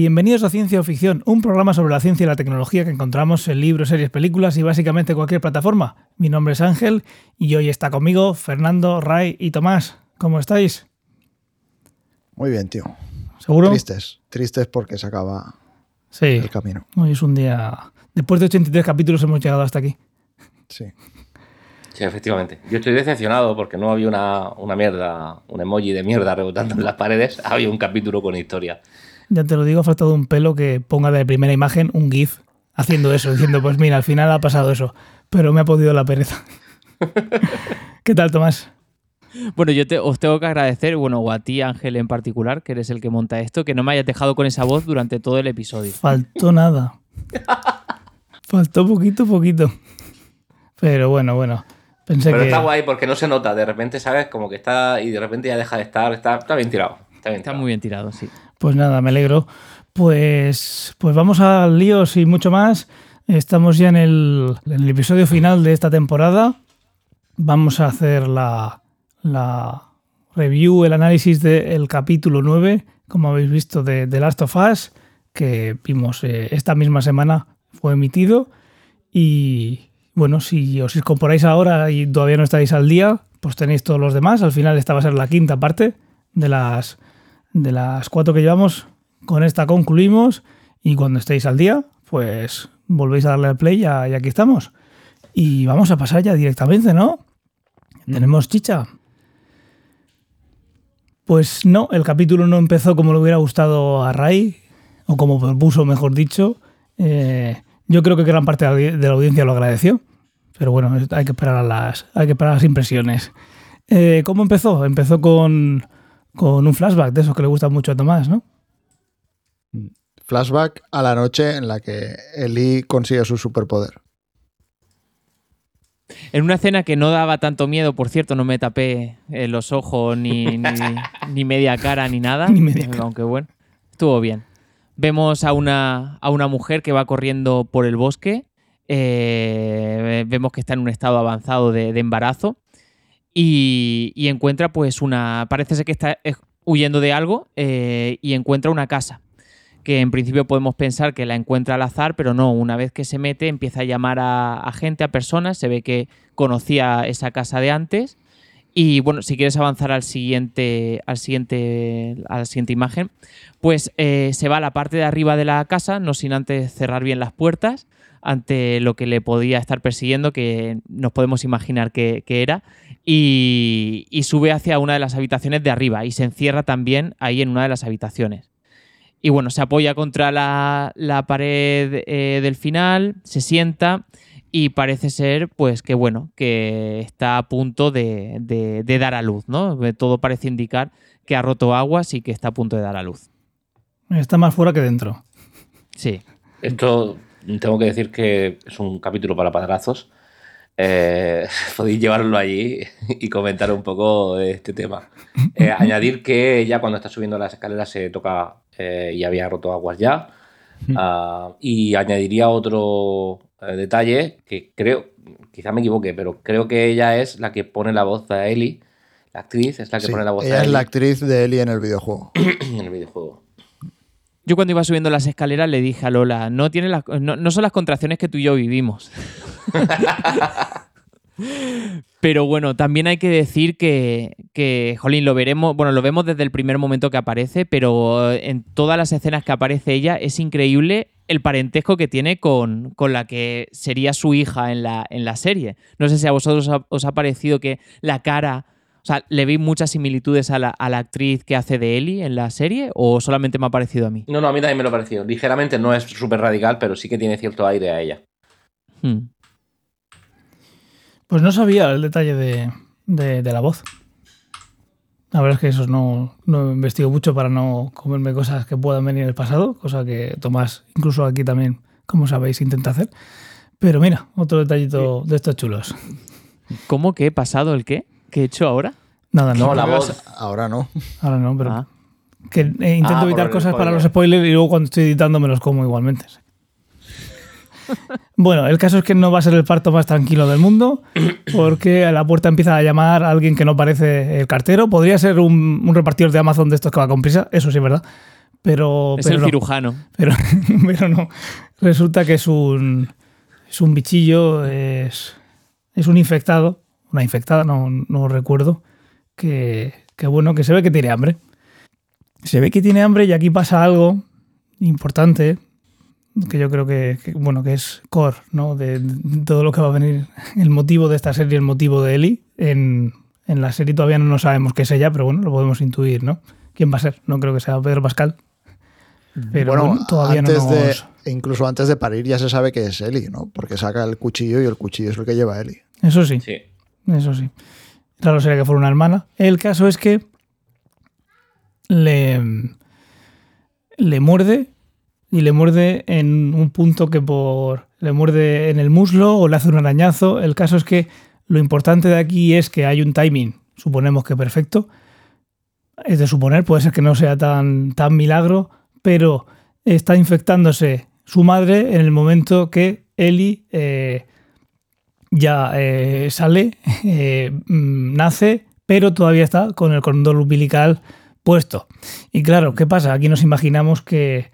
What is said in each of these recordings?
Bienvenidos a Ciencia o Ficción, un programa sobre la ciencia y la tecnología que encontramos en libros, series, películas y básicamente cualquier plataforma. Mi nombre es Ángel y hoy está conmigo Fernando, Ray y Tomás. ¿Cómo estáis? Muy bien, tío. ¿Seguro? Tristes, tristes porque se acaba Sí, el camino. hoy es un día... Después de 83 capítulos hemos llegado hasta aquí. Sí. Sí, efectivamente. Yo estoy decepcionado porque no había una, una mierda, un emoji de mierda rebotando en las paredes. Había un capítulo con historia. Ya te lo digo, ha faltado un pelo que ponga de primera imagen un GIF haciendo eso, diciendo, pues mira, al final ha pasado eso, pero me ha podido la pereza. ¿Qué tal, Tomás? Bueno, yo te- os tengo que agradecer, bueno, o a ti, Ángel, en particular, que eres el que monta esto, que no me hayas dejado con esa voz durante todo el episodio. Faltó nada. Faltó poquito, poquito. Pero bueno, bueno. Pensé Pero que... está guay porque no se nota. De repente, ¿sabes? Como que está y de repente ya deja de estar. Está, está bien tirado. Está bien Está tirado. muy bien tirado, sí. Pues nada, me alegro. Pues, pues vamos al lío y mucho más. Estamos ya en el, en el episodio final de esta temporada. Vamos a hacer la, la review, el análisis del capítulo 9, como habéis visto, de The Last of Us, que vimos eh, esta misma semana, fue emitido. Y bueno, si os incorporáis ahora y todavía no estáis al día, pues tenéis todos los demás. Al final esta va a ser la quinta parte de las, de las cuatro que llevamos. Con esta concluimos y cuando estéis al día, pues volvéis a darle al play ya- y aquí estamos. Y vamos a pasar ya directamente, ¿no? Tenemos chicha. Pues no, el capítulo no empezó como le hubiera gustado a Ray, o como propuso, mejor dicho. Eh, yo creo que gran parte de la audiencia lo agradeció, pero bueno, hay que esperar a las, hay que esperar a las impresiones. Eh, ¿Cómo empezó? Empezó con, con un flashback de esos que le gustan mucho a Tomás, ¿no? Flashback a la noche en la que Eli consigue su superpoder. En una escena que no daba tanto miedo, por cierto, no me tapé eh, los ojos ni, ni, ni media cara ni nada. Ni media cara. Aunque bueno, estuvo bien. Vemos a una, a una mujer que va corriendo por el bosque. eh, vemos que está en un estado avanzado de, de embarazo. Y, y encuentra, pues, una. Parece ser que está eh, huyendo de algo eh, y encuentra una casa. Que en principio podemos pensar que la encuentra al azar, pero no. Una vez que se mete, empieza a llamar a, gente, a personas. Se ve que conocía esa casa de antes. Y bueno, si quieres avanzar al siguiente, al siguiente, a la siguiente imagen, pues eh, se va a la parte de arriba de la casa, no sin antes cerrar bien las puertas, ante lo que le podía estar persiguiendo, que nos podemos imaginar que era, y, y sube hacia una de las habitaciones de arriba y se encierra también ahí en una de las habitaciones. Y bueno, se apoya contra la, la pared eh, del final, se sienta y parece ser, pues, que bueno, que está a punto de, de- de dar a luz, ¿no? Todo parece indicar que ha roto aguas y que está a punto de dar a luz. Está más fuera que dentro. Sí. Esto tengo que decir que es un capítulo para padrazos. Eh, podéis llevarlo allí y comentar un poco este tema. Eh, añadir que ya cuando está subiendo las escaleras se toca eh, y había roto aguas ya. Ah, y añadiría otro eh, detalle que creo, quizá me equivoque, pero creo que ella es la que pone la voz a Ellie. La actriz es la que Sí, pone la voz ella a es Ellie la actriz de Eli en el videojuego. en el videojuego. Yo cuando iba subiendo las escaleras le dije a Lola, no, tiene las- no, no son las contracciones que tú y yo vivimos. Pero bueno, también hay que decir que, que, jolín, lo veremos, bueno, lo vemos desde el primer momento que aparece, pero en todas las escenas que aparece ella es increíble el parentesco que tiene con, con la que sería su hija en la, en la serie. No sé si a vosotros os ha, ha parecido que la cara, o sea, le vi muchas similitudes a la, a la actriz que hace de Ellie en la serie o solamente me ha parecido a mí. No, no, a mí también me lo pareció. Ligeramente no es súper radical, pero sí que tiene cierto aire a ella. Hmm. Pues no sabía el detalle de, de- de la voz. La verdad es que eso no, no investigo mucho para no comerme cosas que puedan venir en el pasado, cosa que Tomás, incluso aquí también, como sabéis, intenta hacer. Pero mira, otro detallito de estos chulos. ¿Cómo que he pasado el qué? ¿Qué he hecho ahora? Nada, no, No, la voz. Ahora no. ahora no, pero Ah. que eh, intento Ah, evitar cosas para los spoilers y luego cuando estoy editando me los como igualmente. Bueno, el caso es que no va a ser el parto más tranquilo del mundo, porque a la puerta empieza a llamar a alguien que no parece el cartero. Podría ser un, un repartidor de Amazon de estos que va con prisa, eso sí es verdad. pero... Es pero el no. cirujano. Pero, pero no. Resulta que es un, es un bichillo, es, es un infectado, una infectada, no, no recuerdo, que, que bueno, que se ve que tiene hambre. Se ve que tiene hambre y aquí pasa algo importante que yo creo que, que, bueno que es core ¿no? de, de todo lo que va a venir el motivo de esta serie el motivo de Eli en, en la serie todavía no sabemos qué es ella pero bueno lo podemos intuir ¿no? quién va a ser no creo que sea Pedro Pascal pero bueno, bueno, todavía antes no de, nos... incluso antes de parir ya se sabe que es Eli, ¿no? Porque saca el cuchillo y el cuchillo es el que lleva Eli. Eso sí, Sí. eso sí. Raro sería que fuera una hermana. El caso es que le, le muerde y le muerde en un punto que por le muerde en el muslo o le hace un arañazo. El caso es que lo importante de aquí es que hay un timing, suponemos que perfecto. Es de suponer, puede ser que no sea tan, tan milagro, pero está infectándose su madre en el momento que Eli eh, ya eh, sale, eh, mm, nace, pero todavía está con el cordón umbilical puesto. Y claro, ¿qué pasa? Aquí nos imaginamos que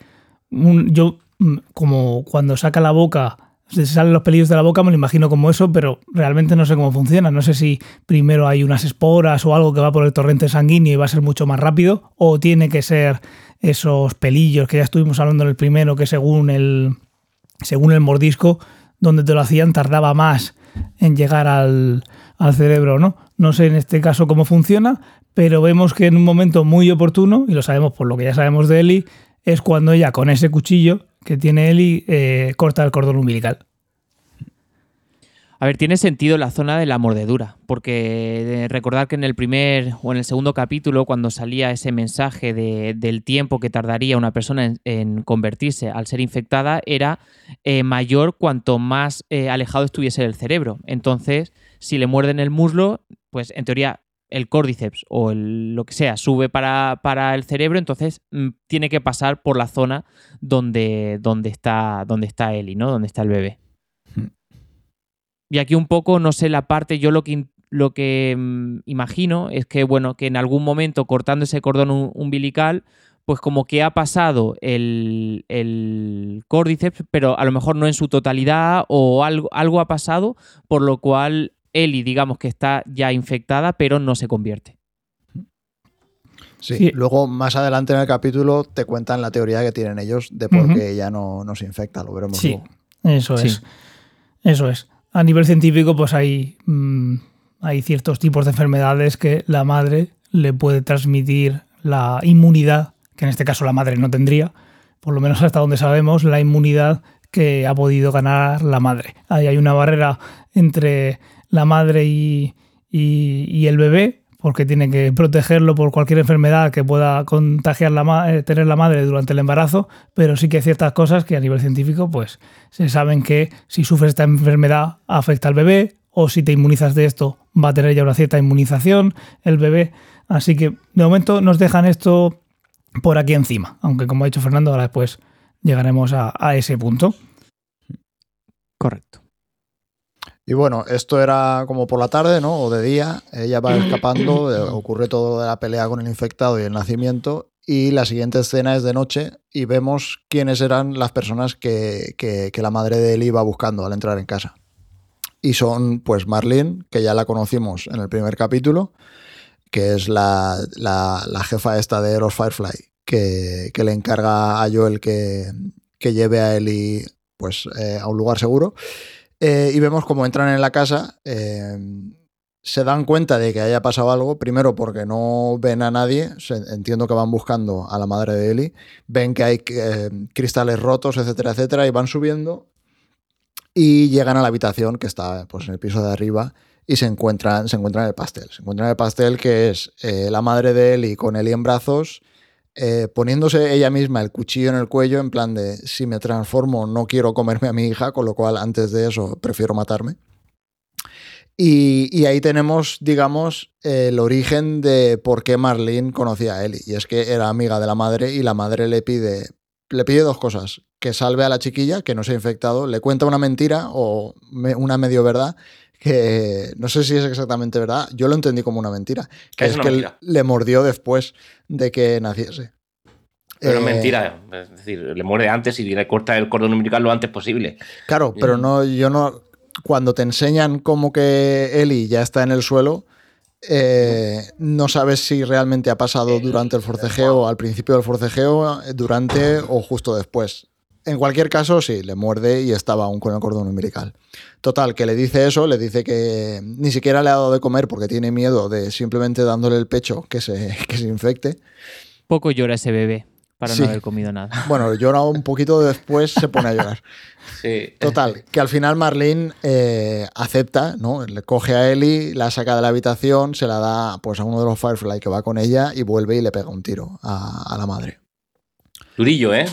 yo, mm, como cuando saca la boca, se salen los pelillos de la boca, me lo imagino como eso, pero realmente no sé cómo funciona. No sé si primero hay unas esporas o algo que va por el torrente sanguíneo y va a ser mucho más rápido, o tiene que ser esos pelillos que ya estuvimos hablando en el primero, que según el, según el mordisco, donde te lo hacían tardaba más en llegar al, al cerebro, ¿no? No sé en este caso cómo funciona, pero vemos que en un momento muy oportuno, y lo sabemos por lo que ya sabemos de Eli, es cuando ella con ese cuchillo que tiene Eli eh, corta el cordón umbilical. A ver, tiene sentido la zona de la mordedura, porque eh, recordar que en el primer o en el segundo capítulo, cuando salía ese mensaje de- del tiempo que tardaría una persona en, convertirse al ser infectada, era eh, mayor cuanto más alejado estuviese del cerebro. Entonces, si le muerden el muslo, pues en teoría el córdiceps o el- lo que sea sube para, para el cerebro, entonces mm, tiene que pasar por la zona donde, donde, está, donde está Eli, ¿no? Donde está el bebé. Y aquí un poco, no sé, la parte, yo lo que, lo que mm, imagino es que, bueno, que en algún momento cortando ese cordón umbilical, pues como que ha pasado el, el córdiceps, pero a lo mejor no en su totalidad o algo, algo ha pasado, por lo cual Eli, digamos que está ya infectada, pero no se convierte. Sí. Sí. Luego, más adelante en el capítulo, te cuentan la teoría que tienen ellos de por qué ella no, no se infecta. Lo veremos Sí, luego. eso Sí. es. Eso es. A nivel científico, pues hay, mm, hay ciertos tipos de enfermedades que la madre le puede transmitir la inmunidad, que en este caso la madre no tendría, por lo menos hasta donde sabemos, la inmunidad que ha podido ganar la madre. Ahí hay una barrera entre la madre y, el bebé, porque tiene que protegerlo por cualquier enfermedad que pueda contagiar la eh, tener la madre durante el embarazo, pero sí que hay ciertas cosas que a nivel científico pues se saben que si sufres esta enfermedad afecta al bebé o si te inmunizas de esto va a tener ya una cierta inmunización el bebé. Así que de momento nos dejan esto por aquí encima, aunque como ha dicho Fernando ahora después llegaremos a, a ese punto. Correcto. Y bueno, esto era como por la tarde, ¿no? O de día. Ella va escapando, eh, ocurre todo de la pelea con el infectado y el nacimiento. Y la siguiente escena es de noche y vemos quiénes eran las personas que, que- la madre de él iba buscando al entrar en casa. Y son, pues, Marlene, que ya la conocimos en el primer capítulo, que es la, la- jefa esta de los Firefly, que, que le encarga a Joel que, que lleve a Ellie pues, eh, a un lugar seguro. Eh, y vemos cómo entran en la casa. eh, se dan cuenta de que haya pasado algo, primero porque no ven a nadie, entiendo que van buscando a la madre de Eli, ven que hay eh, cristales rotos, etcétera, etcétera, y van subiendo y llegan a la habitación que está pues, en el piso de arriba y se encuentran, se encuentran el pastel. Se encuentran el pastel que es la madre de Eli con Eli en brazos, eh, poniéndose ella misma el cuchillo en el cuello en plan de si me transformo no quiero comerme a mi hija, con lo cual antes de eso prefiero matarme. Y, y ahí tenemos, digamos, el origen de por qué Marlene conocía a Ellie. Y es que era amiga de la madre y la madre le pide, le pide dos cosas. Que salve a la chiquilla, que no se ha infectado, le cuenta una mentira o una medio verdad, que no sé si es exactamente verdad. Yo lo entendí como una mentira. Que Es que mentira. le mordió después de que naciese. Pero es Eh, mentira, es decir, le muere antes y le corta el cordón umbilical lo antes posible. Claro, pero no, yo no. Cuando te enseñan como que Eli ya está en el suelo, eh, no sabes si realmente ha pasado durante el forcejeo, al principio del forcejeo, eh, durante o justo después. En cualquier caso, sí, le muerde y estaba aún con el cordón umbilical. Total, que le dice eso, le dice que ni siquiera le ha dado de comer porque tiene miedo de simplemente dándole el pecho que se, que se infecte. Poco llora ese bebé para Sí. no haber comido nada. Bueno, llora un poquito después, se pone a llorar. Sí. Total, que al final Marlene eh, acepta, ¿no? Le coge a Ellie, la saca de la habitación, se la da pues, a uno de los Firefly que va con ella y vuelve y le pega un tiro a, a la madre. Durillo, ¿eh?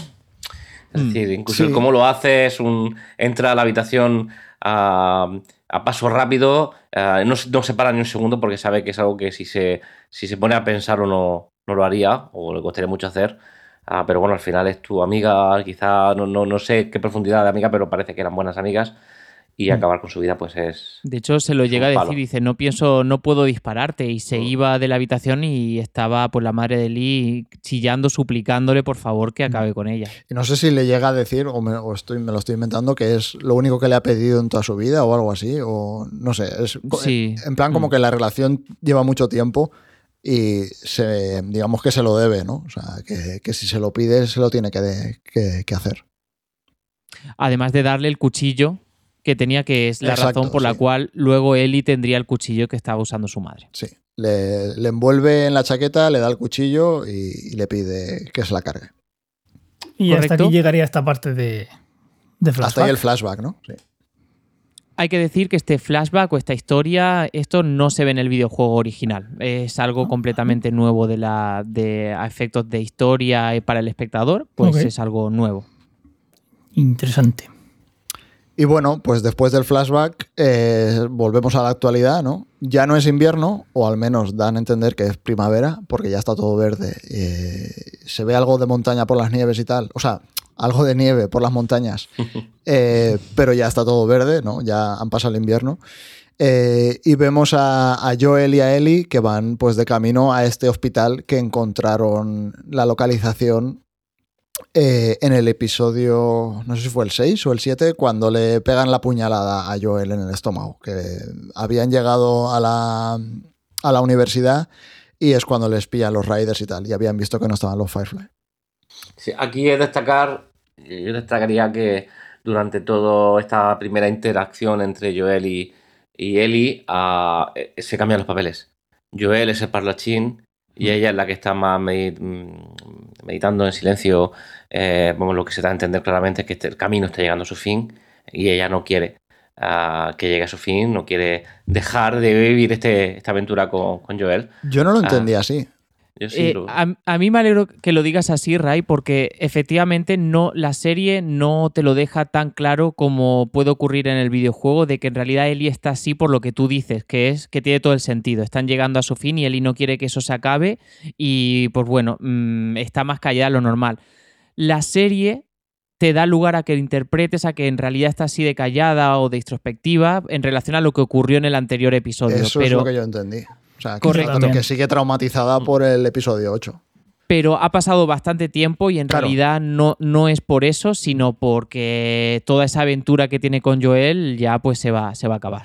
Es Mm. decir, incluso Sí. cómo lo hace es un. entra a la habitación a, a paso rápido, eh, no, se- no se para ni un segundo porque sabe que es algo que si se, si se pone a pensar o no, no lo haría, o le costaría mucho hacer. Ah, pero bueno, al final es tu amiga, quizá no, no, no sé qué profundidad de amiga, pero parece que eran buenas amigas. Y Mm. acabar con su vida, pues es. De hecho, se lo llega a decir, palo. dice, no pienso, no puedo dispararte. Y se Mm. iba de la habitación y estaba pues la madre de Lee chillando, suplicándole por favor que acabe con ella. Y no sé si le llega a decir, o, me, o estoy, me lo estoy inventando, que es lo único que le ha pedido en toda su vida o algo así, o no sé. Es, Sí. En plan como Mm. que la relación lleva mucho tiempo y se, digamos que se lo debe, ¿no? O sea, que, que si se lo pide, se lo tiene que, de- que- que hacer. Además de darle el cuchillo que tenía, que es la Exacto, razón por la sí. cual luego Ellie tendría el cuchillo que estaba usando su madre. Sí. Le, le envuelve en la chaqueta, le da el cuchillo y, y le pide que se la cargue. Y hasta aquí llegaría esta parte de, de flashback. Hasta ahí el flashback, ¿no? Sí. Hay que decir que este flashback o esta historia, esto no se ve en el videojuego original. Es algo completamente nuevo de la de a efectos de historia para el espectador, pues es algo nuevo. Interesante. Y bueno, pues después del flashback eh, volvemos a la actualidad, ¿no? Ya no es invierno, o al menos dan a entender que es primavera, porque ya está todo verde. Eh, se ve algo de montaña por las nieves y tal. O sea, algo de nieve por las montañas. Eh, pero ya está todo verde, ¿no? Ya han pasado el invierno. Y vemos a, a Joel y a Ellie que van pues de camino a este hospital que encontraron la localización eh, en el episodio, no sé si fue el 6 o el 7, cuando le pegan la puñalada a Joel en el estómago, que habían llegado a la, a la universidad y es cuando les pillan los Raiders y tal, y habían visto que no estaban los Firefly. Sí, aquí es destacar, yo destacaría que durante toda esta primera interacción entre Joel y, y Ellie ah, eh, se cambian los papeles. Joel es el parlachín y ella es la que está más mm, meditando en silencio. Eh, vamos, lo que se da a entender claramente es que este- el camino está llegando a su fin y ella no quiere ah, que llegue a su fin, no quiere dejar de vivir este, esta aventura con, con Joel. Yo no lo Ah. entendí así. Yo sí Eh, lo- a, a mí me alegro que lo digas así, Ray, porque efectivamente no, la serie no te lo deja tan claro como puede ocurrir en el videojuego, de que en realidad Ellie está así por lo que tú dices, que es que tiene todo el sentido. Están llegando a su fin y Ellie no quiere que eso se acabe y pues bueno, mm, está más callada de lo normal. La serie te da lugar a que interpretes a que en realidad está así de callada o de introspectiva en relación a lo que ocurrió en el anterior episodio. Eso es pero lo que yo entendí. O sea, que, Correcto. que- que sigue traumatizada por el episodio 8. pero ha pasado bastante tiempo y en Claro. realidad no, no es por eso, sino porque toda esa aventura que tiene con Joel ya pues se va, se va a acabar.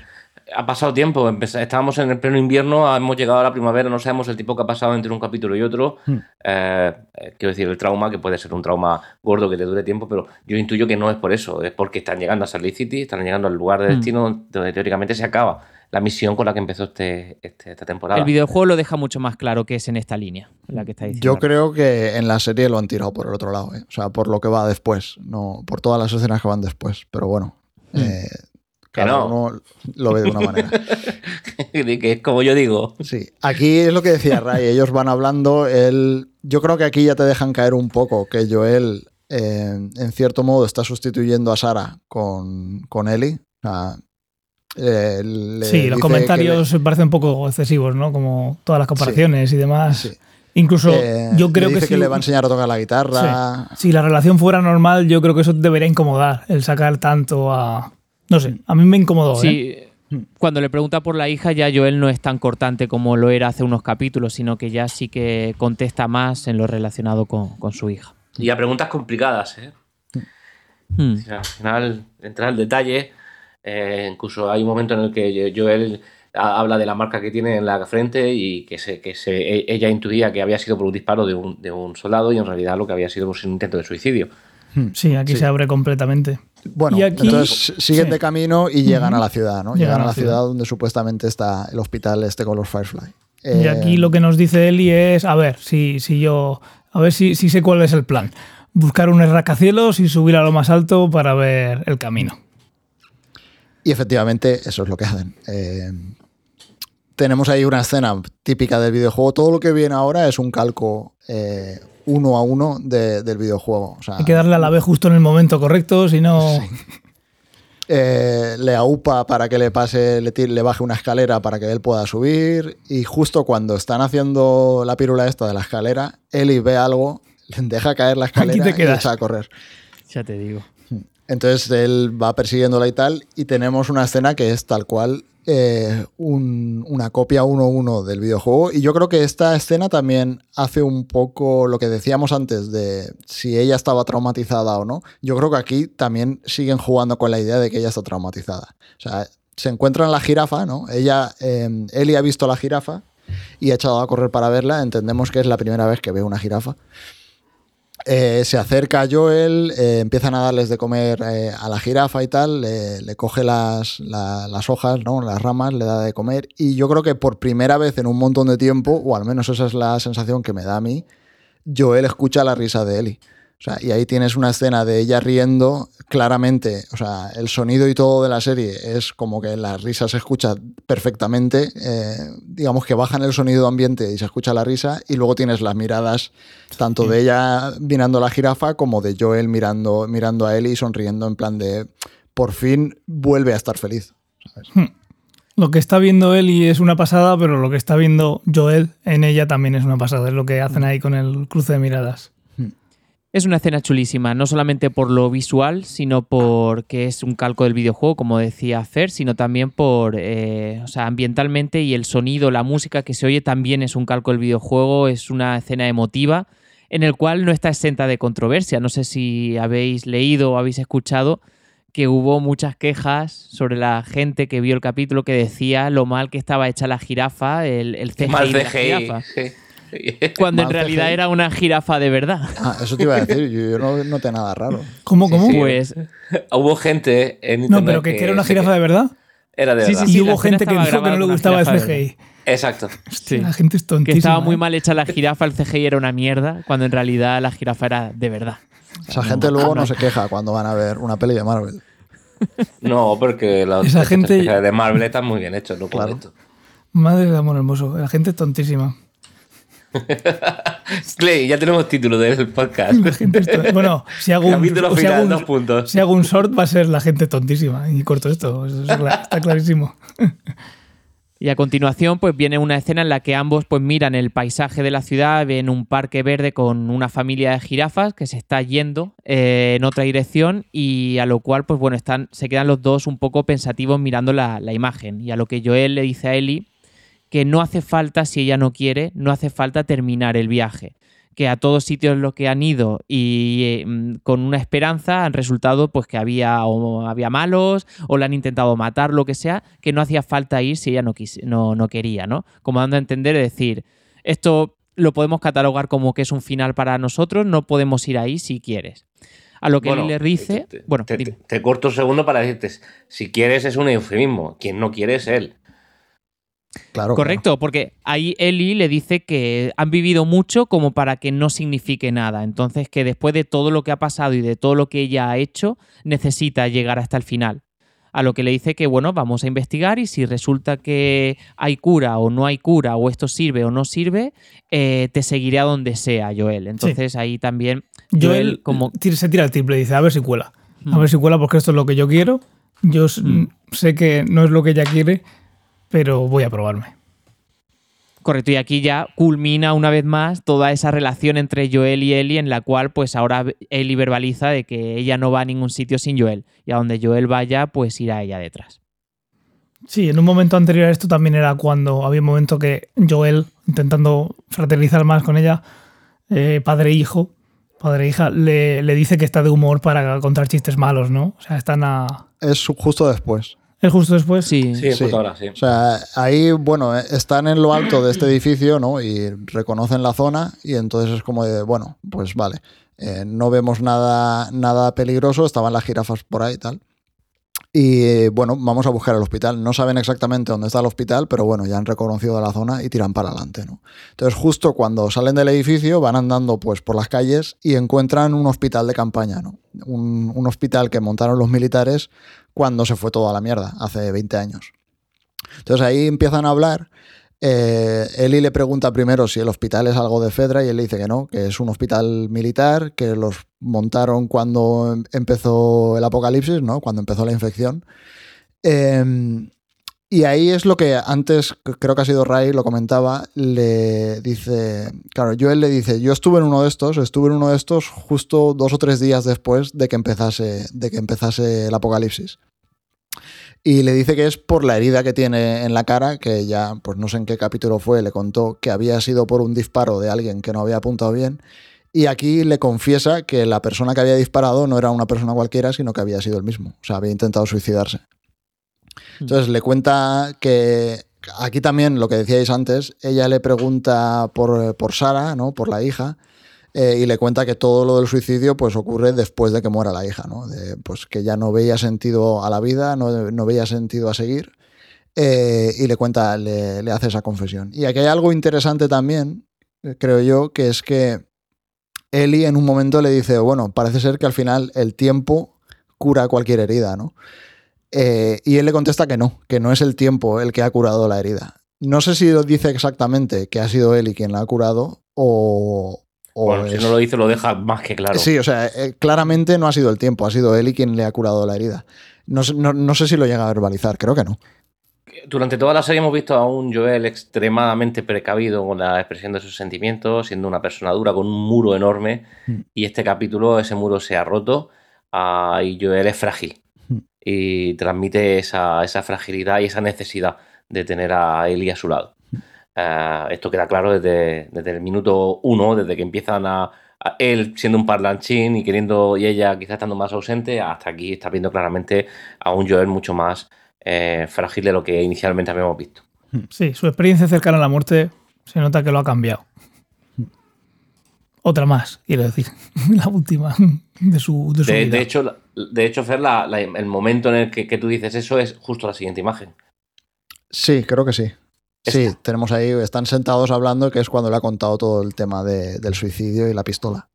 ha pasado tiempo, estábamos en el pleno invierno, hemos llegado a la primavera, no sabemos el tiempo que ha pasado entre un capítulo y otro. Hmm. Eh, eh, quiero decir, el trauma, que puede ser un trauma gordo que te dure tiempo, pero yo intuyo que no es por eso, es porque están llegando a Salt Lake City, están llegando al lugar de Hmm. destino donde teóricamente se acaba la misión con la que empezó este, este- esta temporada. El videojuego lo deja mucho más claro que es en esta línea, en la que está diciendo. Yo creo que en la serie lo han tirado por el otro lado, ¿eh? o sea, por lo que va después, no por todas las escenas que van después. Pero bueno, Mm. eh, cada no. uno lo ve de una manera. que es como yo digo. Sí, aquí es lo que decía Ray, ellos van hablando, él, yo creo que aquí ya te dejan caer un poco, que Joel eh, en cierto modo está sustituyendo a Sara con, con Ellie. O sea, eh, le sí, dice los comentarios me parecen un poco excesivos, ¿no? Como todas las comparaciones y demás. Sí. Incluso le- yo creo le que dice si, que le va a enseñar a tocar la guitarra. si la relación fuera normal, yo creo que eso debería incomodar, el sacar tanto a... No sé, a mí me incomodó. ¿eh? Sí, Cuando le pregunta por la hija, ya Joel no es tan cortante como lo era hace unos capítulos, sino que ya sí que contesta más en lo relacionado con, con su hija. Y a preguntas complicadas, ¿eh? Hmm. O sea, al final, entrar al detalle. Eh, incluso hay un momento en el que Joel ha- habla de la marca que tiene en la frente y que, se, que se, e- ella intuía que había sido por un disparo de un, de un soldado y en realidad lo que había sido un intento de suicidio. Sí, aquí Sí. se abre completamente. Bueno, Y aquí- entonces siguen sí. de camino y llegan a la ciudad, ¿no? Llegan, a la ciudad. donde supuestamente está el hospital este con los Firefly. Y Eh, aquí lo que nos dice Eli es, a ver, si, si yo, a ver si, si sé cuál es el plan. Buscar un rascacielos y subir a lo más alto para ver el camino. Y efectivamente eso es lo que hacen. Eh, tenemos ahí una escena típica del videojuego. Todo lo que viene ahora es un calco eh, uno a uno de- del videojuego. O sea, Hay que darle a la B justo en el momento correcto, si no... eh, le aupa para que le pase, le, tire- le baje una escalera para que él pueda subir. Y justo cuando están haciendo la pirula esta de la escalera, Eli ve algo, deja caer la escalera y echa a correr. Ya te digo. Entonces él va persiguiéndola y tal, y tenemos una escena que es tal cual eh, un- una copia 1-1 del videojuego. Y yo creo que esta escena también hace un poco lo que decíamos antes de si ella estaba traumatizada o no. Yo creo que aquí también siguen jugando con la idea de que ella está traumatizada. O sea, se encuentra en la jirafa, ¿no? Ella, eh, Ellie ha visto la jirafa y ha echado a correr para verla. Entendemos que es la primera vez que ve una jirafa. Eh, se acerca Joel, eh, empiezan a darles de comer eh, a la jirafa y tal, le, coge las, la- las hojas, ¿no? las ramas, le da de comer y yo creo que por primera vez en un montón de tiempo, o al menos esa es la sensación que me da a mí, Joel escucha la risa de Ellie. O sea, y ahí tienes una escena de ella riendo claramente, o sea, el sonido y todo de la serie es como que la risa se escucha perfectamente, eh, digamos que bajan el sonido ambiente y se escucha la risa, y luego tienes las miradas tanto de ella mirando a la jirafa como de Joel mirando, mirando a Ellie y sonriendo en plan de por fin vuelve a estar feliz. Lo que está viendo Eli es una pasada, pero lo que está viendo Joel en ella también es una pasada. Es lo que hacen ahí con el cruce de miradas. Es una escena chulísima, no solamente por lo visual, sino porque es un calco del videojuego, como decía Fer, sino también por, eh, o sea, ambientalmente y el sonido, la música que se oye también es un calco del videojuego, es una escena emotiva en el cual no está exenta de controversia. No sé si habéis leído o habéis escuchado que hubo muchas quejas sobre la gente que vio el capítulo que decía lo mal que estaba hecha la jirafa, el, el CGI, Mal de la jirafa, sí. cuando en realidad CGI. era una jirafa de verdad. Ah, eso te iba a decir, yo, yo no noté nada raro. ¿Cómo, cómo? sí. Pues Hubo gente en no, pero que, que era una jirafa de verdad. Era de Sí, verdad. sí, y la hubo gente que dijo que no le gustaba el CGI. Exacto. Hostia, La gente es que tontísima. estaba muy ¿eh? mal hecha la jirafa, el CGI era una mierda, cuando en realidad la jirafa era de verdad. Esa gente luego no se queja cuando van a ver una peli de Marvel. No, porque los Esa gente- de Marvel están muy bien hechos, no Claro. Madre de amor hermoso. La gente es tontísima. Clay, ya tenemos título del podcast. La gente es ton- Bueno, si hago un, si hago final, un- dos puntos. si hago un short va a ser la gente tontísima. Y corto esto. Eso es cla- está clarísimo. Y a continuación, pues viene una escena en la que ambos pues miran el paisaje de la ciudad, ven un parque verde con una familia de jirafas que se está yendo eh, en otra dirección y a lo cual, pues bueno, están, se quedan los dos un poco pensativos mirando la, la imagen. Y a lo que Joel le dice a Ellie que no hace falta, si ella no quiere, no hace falta terminar el viaje. Que a todos sitios los que han ido y eh, mm, con una esperanza han resultado pues que había, o había malos o le han intentado matar, lo que sea, que no hacía falta ir si ella no, no, no quería, ¿no? Como dando a entender, es decir, esto lo podemos catalogar como que es un final para nosotros, no podemos ir ahí si quieres. A lo que Bueno, él le dice, te- bueno, te- te corto un segundo para decirte, si quieres es un eufemismo, quien no quiere es él. Claro. Correcto, porque ahí Eli le dice que han vivido mucho como para que no signifique nada. Entonces, que después de todo lo que ha pasado y de todo lo que ella ha hecho, necesita llegar hasta el final. A lo que le dice que, bueno, vamos a investigar y si resulta que hay cura o no hay cura, o esto sirve o no sirve, eh, te seguiré a donde sea, Joel. Entonces ahí también Joel Joel como... se tira el triple y dice, a ver si cuela. A Mm. ver si cuela porque esto es lo que yo quiero. Yo Mm. sé que no es lo que ella quiere, pero voy a probarme. Correcto, y aquí ya culmina una vez más toda esa relación entre Joel y Ellie en la cual pues ahora Ellie verbaliza de que ella no va a ningún sitio sin Joel y a donde Joel vaya pues irá ella detrás. Sí, en un momento anterior a esto también era cuando había un momento que Joel, intentando fraternizar más con ella, eh, padre e hijo, padre e hija, le, le, dice que está de humor para contar chistes malos, ¿no? O sea, están a... Es justo después. ¿Es justo después? Sí, sí, sí. ahora, sí. O sea, ahí, bueno, están en lo alto de este edificio, ¿no? Y reconocen la zona y entonces es como de, bueno, pues vale, eh, no vemos nada, nada peligroso, estaban las jirafas por ahí y tal. Y bueno, vamos a buscar el hospital. No saben exactamente dónde está el hospital, pero bueno, ya han reconocido la zona y tiran para adelante. ¿no? Entonces, justo cuando salen del edificio, van andando pues, por las calles y encuentran un hospital de campaña. ¿no? Un, un hospital que montaron los militares cuando se fue todo a la mierda, hace 20 años. Entonces ahí empiezan a hablar eh, Eli le pregunta primero si el hospital es algo de Fedra y él le dice que no, que es un hospital militar, que los montaron cuando empezó el apocalipsis, ¿no? cuando empezó la infección. Em, y ahí es lo que antes, creo que ha sido Ray, lo comentaba, le dice, claro, Joel le dice, yo estuve en uno de estos, estuve en uno de estos justo dos o tres días después de que empezase, de que empezase el apocalipsis. Y le dice que es por la herida que tiene en la cara, que ya, pues no sé en qué capítulo fue, le contó que había sido por un disparo de alguien que no había apuntado bien. Y aquí le confiesa que la persona que había disparado no era una persona cualquiera, sino que había sido el mismo. O sea, había intentado suicidarse. Entonces le cuenta que aquí también, lo que decíais antes, ella le pregunta por, por Sara, ¿no? Por la hija. Eh, y le cuenta que todo lo del suicidio pues ocurre después de que muera la hija, ¿no? pues que ya no veía sentido a la vida, no, no veía sentido a seguir. Eh, y le cuenta, le, le, hace esa confesión. Y aquí hay algo interesante también, eh, creo yo, que es que Eli en un momento le dice, bueno, parece ser que al final el tiempo cura cualquier herida, ¿no? Y él le contesta que no, que no es el tiempo el que ha curado la herida. No sé si dice exactamente que ha sido Eli quien la ha curado o, bueno, si no lo dice, lo deja más que claro. Sí, o sea, eh, claramente no ha sido el tiempo, ha sido él y quien le ha curado la herida. No, sé si lo llega a verbalizar, creo que no. Durante toda la serie hemos visto a un Joel extremadamente precavido con la expresión de sus sentimientos, siendo una persona dura con un muro enorme. Hmm. Y este capítulo, ese muro se ha roto ah, y Joel es frágil. Y transmite esa, esa fragilidad y esa necesidad de tener a Eli a su lado. Eh, esto queda claro desde, el minuto uno, desde que empiezan a, él siendo un parlanchín y queriendo, y ella quizás estando más ausente, hasta aquí está viendo claramente a un Joel mucho más eh, frágil de lo que inicialmente habíamos visto. Sí, su experiencia cercana a la muerte se nota que lo ha cambiado. Otra más, quiero decir, la última de su, de, de, vida. de hecho, de hecho, Fer, el momento en el que, que tú dices eso es justo la siguiente imagen. Sí, creo que sí. Sí, tenemos ahí, están sentados hablando, que es cuando le ha contado todo el tema del suicidio y la pistola.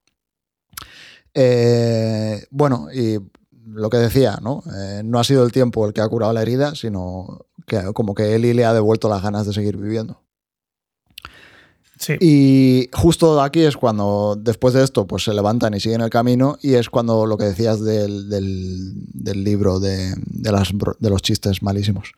Eh, bueno, y lo que decía, ¿no? Eh, no ha sido el tiempo el que ha curado la herida, sino que como que Eli le ha devuelto las ganas de seguir viviendo. Y justo aquí es cuando, después de esto, pues se levantan y siguen el camino, y es cuando lo que decías del, libro de, las, de los chistes malísimos.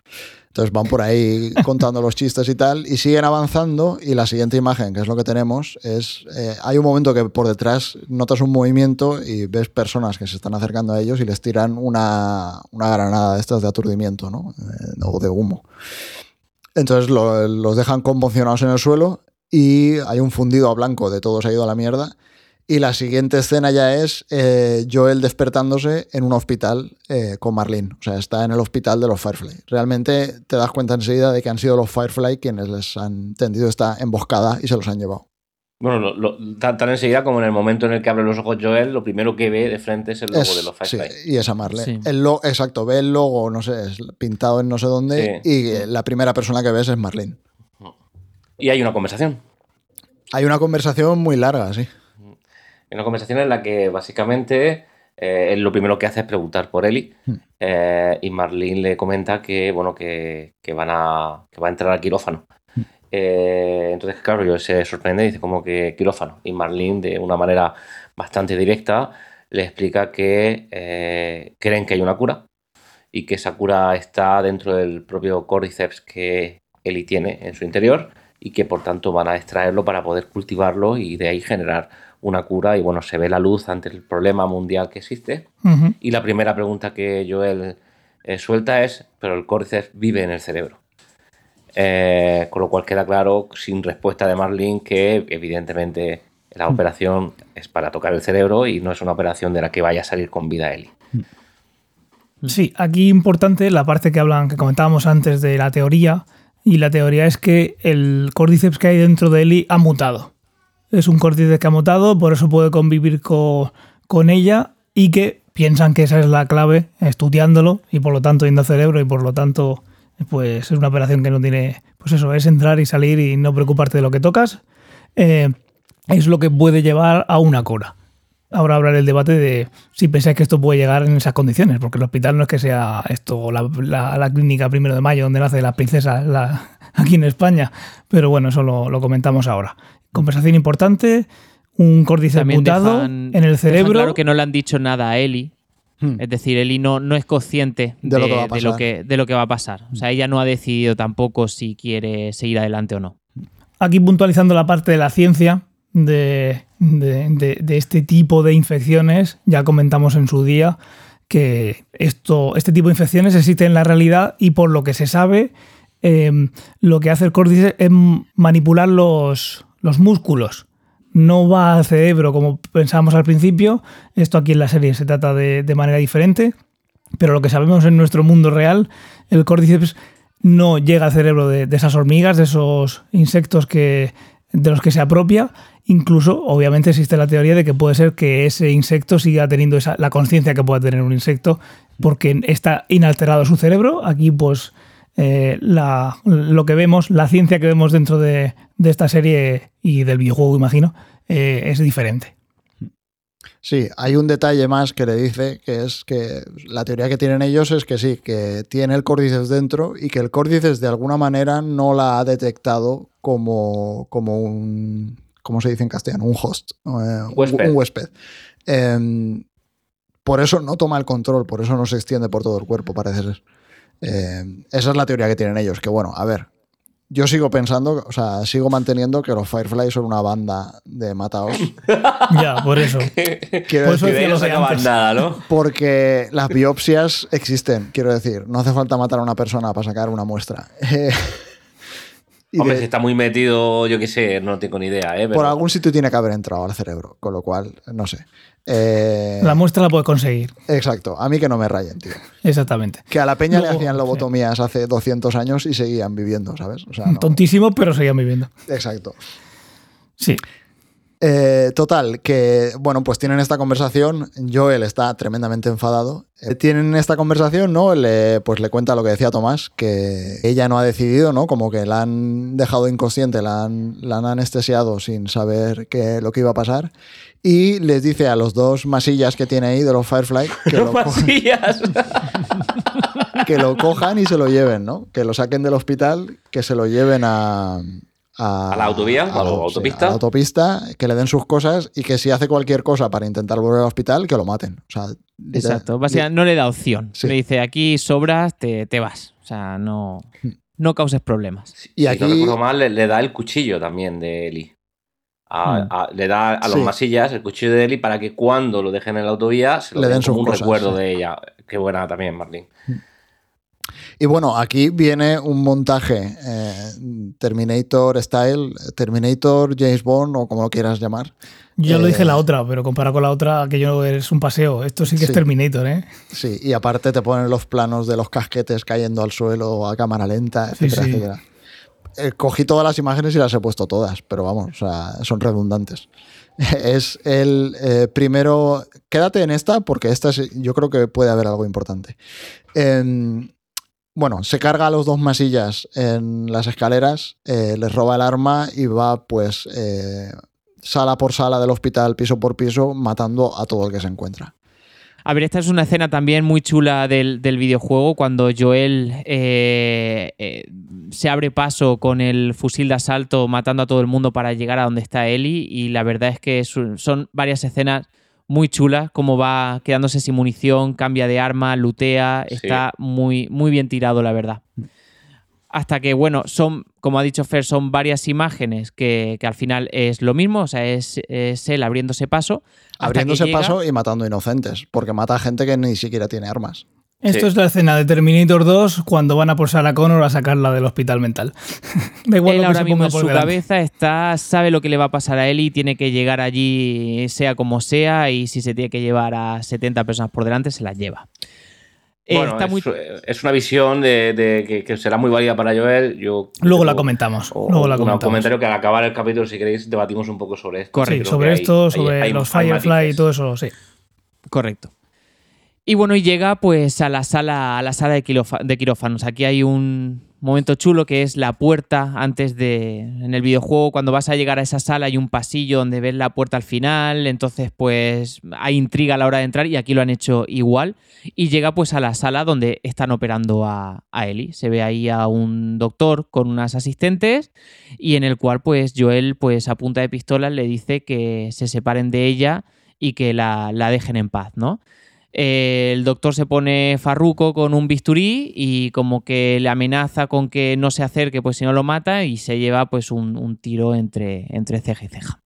Entonces van por ahí contando los chistes y tal, y siguen avanzando, y la siguiente imagen, que es lo que tenemos, es, eh, hay un momento que por detrás notas un movimiento y ves personas que se están acercando a ellos y les tiran una, granada de estas de aturdimiento, ¿no? Eh, o de humo. Entonces los dejan conmocionados en el suelo y hay un fundido a blanco de todo se ha ido a la mierda. Y la siguiente escena ya es eh, Joel despertándose en un hospital eh, con Marlene. O sea, está en el hospital de los Firefly. Realmente te das cuenta enseguida de que han sido los Firefly quienes les han tendido esta emboscada y se los han llevado. Bueno, tan, enseguida como en el momento en el que abre los ojos Joel, lo primero que ve de frente es el logo de los Firefly. Sí, y esa Marlene. El exacto, ve el logo, no sé, pintado en no sé dónde, y la primera persona que ves es Marlene. Y hay una conversación. Hay una conversación muy larga, sí. Hay una conversación en la que básicamente eh, él lo primero que hace es preguntar por Eli hmm. eh, y Marlene le comenta que, bueno, que, van a, que va a entrar al quirófano. Hmm. Eh, entonces, claro, yo se sorprende y dice como que quirófano. Y Marlene, de una manera bastante directa, le explica que creen que hay una cura y que esa cura está dentro del propio cordyceps que Eli tiene en su interior y que por tanto van a extraerlo para poder cultivarlo y de ahí generar una cura y bueno, se ve la luz ante el problema mundial que existe. Y la primera pregunta que Joel eh, suelta es, pero el córdiceps vive en el cerebro. Eh, con lo cual queda claro, sin respuesta de Marlin, que evidentemente la Mm. operación es para tocar el cerebro y no es una operación de la que vaya a salir con vida Eli. Sí, aquí importante la parte que hablan, que comentábamos antes de la teoría, y la teoría es que el córdiceps que hay dentro de Eli ha mutado. Es un córdiceps que ha mutado, por eso puede convivir co- con ella y que piensan que esa es la clave estudiándolo y por lo tanto yendo al cerebro y por lo tanto pues es una operación que no tiene, pues eso, es entrar y salir y no preocuparte de lo que tocas. Eh, es lo que puede llevar a una cura. Ahora habrá el debate de si pensáis que esto puede llegar en esas condiciones, porque el hospital no es que sea esto la, la- la clínica primero de mayo donde nace la princesa la- aquí en España, pero bueno, eso lo, lo comentamos ahora. Conversación importante, un También mutado en el cerebro. claro que no le han dicho nada a Eli. Hmm. Es decir, Eli no, no es consciente De lo que va a de lo que, de lo que va a pasar. O sea, ella no ha decidido tampoco si quiere seguir adelante o no. Aquí puntualizando la parte de la ciencia de, de- de- este tipo de infecciones, ya comentamos en su día que esto, este tipo de infecciones existen en la realidad y por lo que se sabe, eh, lo que hace el córdice es manipular los, los músculos. No va al cerebro como pensábamos al principio. Esto aquí en la serie se trata de, de manera diferente. Pero lo que sabemos en nuestro mundo real, el córdiceps no llega al cerebro de, de esas hormigas, de esos insectos que, de los que se apropia. Incluso, obviamente, existe la teoría de que puede ser que ese insecto siga teniendo esa, la conciencia que pueda tener un insecto porque está inalterado su cerebro. Aquí, pues, eh, la- lo que vemos, la ciencia que vemos dentro de, de esta serie y del videojuego, imagino, eh, es diferente. Sí, hay un detalle más que le dice, que es que la teoría que tienen ellos es que sí, que tiene el córdiceps dentro y que el córdiceps de alguna manera no la ha detectado como, como un, ¿cómo se dice en castellano? Un host, eh, un- Huésped. un huésped. Em, por eso no toma el control, por eso no se extiende por todo el cuerpo, parece ser. Em, esa es la teoría que tienen ellos, que bueno, a ver, yo sigo pensando, o sea, sigo manteniendo que los Firefly son una banda de mataos. Ya, por eso. Quiero Por eso decir, no antes. nada, ¿no? porque las biopsias existen, quiero decir. No hace falta matar a una persona para sacar una muestra. Hombre, de- si está muy metido, yo qué sé, no tengo ni idea, ¿eh? Pero por algún sitio tiene que haber entrado al cerebro, con lo cual, no sé. Eh, La muestra la puede conseguir. exacto, a mí que no me rayen, tío. Exactamente. Que a la peña le hacían sí. lobotomías hace 200 años y seguían viviendo, ¿sabes? O sea, no- Tontísimo, pero seguían viviendo. Exacto. Sí. Eh, total, que bueno, pues tienen esta conversación. Joel está tremendamente enfadado. Eh, tienen esta conversación, ¿no? Le, pues le cuenta lo que decía Tomás, que ella no ha decidido, ¿no? Como que la han dejado inconsciente, la han, la han anestesiado sin saber qué, lo que iba a pasar. Y les dice a los dos masillas que tiene ahí de los Firefly que lo, Masillas. que lo cojan y se lo lleven, ¿no? Que lo saquen del hospital, que se lo lleven a. ¿A la autovía? ¿A la sí, autopista? a la autopista, que le den sus cosas y que si hace cualquier cosa para intentar volver al hospital, que lo maten. O sea, Exacto. Básicamente, no le da opción. Sí. Le dice, aquí sobras, te, te vas. O sea, no, no causes problemas. Y si aquí- no recuerdo mal, le, le da el cuchillo también de Eli. A- Hmm. a- le da a los Sí. masillas el cuchillo de Eli para que cuando lo dejen en la autovía se lo Le den den como sus un cosas, recuerdo sí. de ella. Qué buena también, Marlene. Y bueno, aquí viene un montaje eh, Terminator Style, Terminator, James Bond o como lo quieras llamar. Yo lo Eh, dije la otra, pero comparado con la otra, aquello es un paseo. Esto sí que Sí. es Terminator, ¿eh? Sí, y aparte te ponen los planos de los casquetes cayendo al suelo a cámara lenta, etcétera, sí. etcétera. Eh, cogí todas las imágenes y las he puesto todas, pero vamos, o sea, son redundantes. Es el eh, primero. Quédate en esta, porque esta es- yo creo que puede haber algo importante. Em, bueno, se carga a los dos masillas en las escaleras, eh, les roba el arma y va, pues, eh, sala por sala del hospital, piso por piso, matando a todo el que se encuentra. A ver, esta es una escena también muy chula del, del videojuego cuando Joel eh, eh, se abre paso con el fusil de asalto matando a todo el mundo para llegar a donde está Ellie y la verdad es que son varias escenas muy chulas, como va quedándose sin munición, cambia de arma, lutea, Sí. está muy, muy bien tirado, la verdad. Hasta que, bueno, son, como ha dicho Fer, son varias imágenes que, que al final es lo mismo, o sea, es, es él abriéndose paso. Abriéndose paso y matando inocentes, porque mata a gente que ni siquiera tiene armas. Esto Sí. es la escena de Terminator 2 cuando van a por Sarah Connor a sacarla del hospital mental. da igual él lo que ahora se mismo ponga en por su delante. cabeza está, sabe lo que le va a pasar a él y tiene que llegar allí sea como sea y si se tiene que llevar a 70 personas por delante se las lleva. Eh, Bueno, está es, muy... es una visión de, de que, que será muy válida para Joel. Yo Luego la comentamos. o- Luego la un comentamos. comentario que al acabar el capítulo, si queréis, debatimos un poco sobre esto. Correcto. Sí, sobre esto, hay- sobre hay- los hay Firefly y todo eso, sí. Correcto. Y bueno, y llega pues a la sala, a la sala de, quirófanos. Aquí hay un momento chulo que es la puerta antes de. En el videojuego, cuando vas a llegar a esa sala, hay un pasillo donde ves la puerta al final. Entonces, pues hay intriga a la hora de entrar y aquí lo han hecho igual. Y llega pues a la sala donde están operando a, a Ellie. Se ve ahí a un doctor con unas asistentes y en el cual pues Joel pues a punta de pistola le dice que se separen de ella y que la, la dejen en paz, ¿no? Eh, el doctor se pone farruco con un bisturí y como que le amenaza con que no se acerque pues si no lo mata y se lleva pues un, un tiro entre, entre ceja y ceja.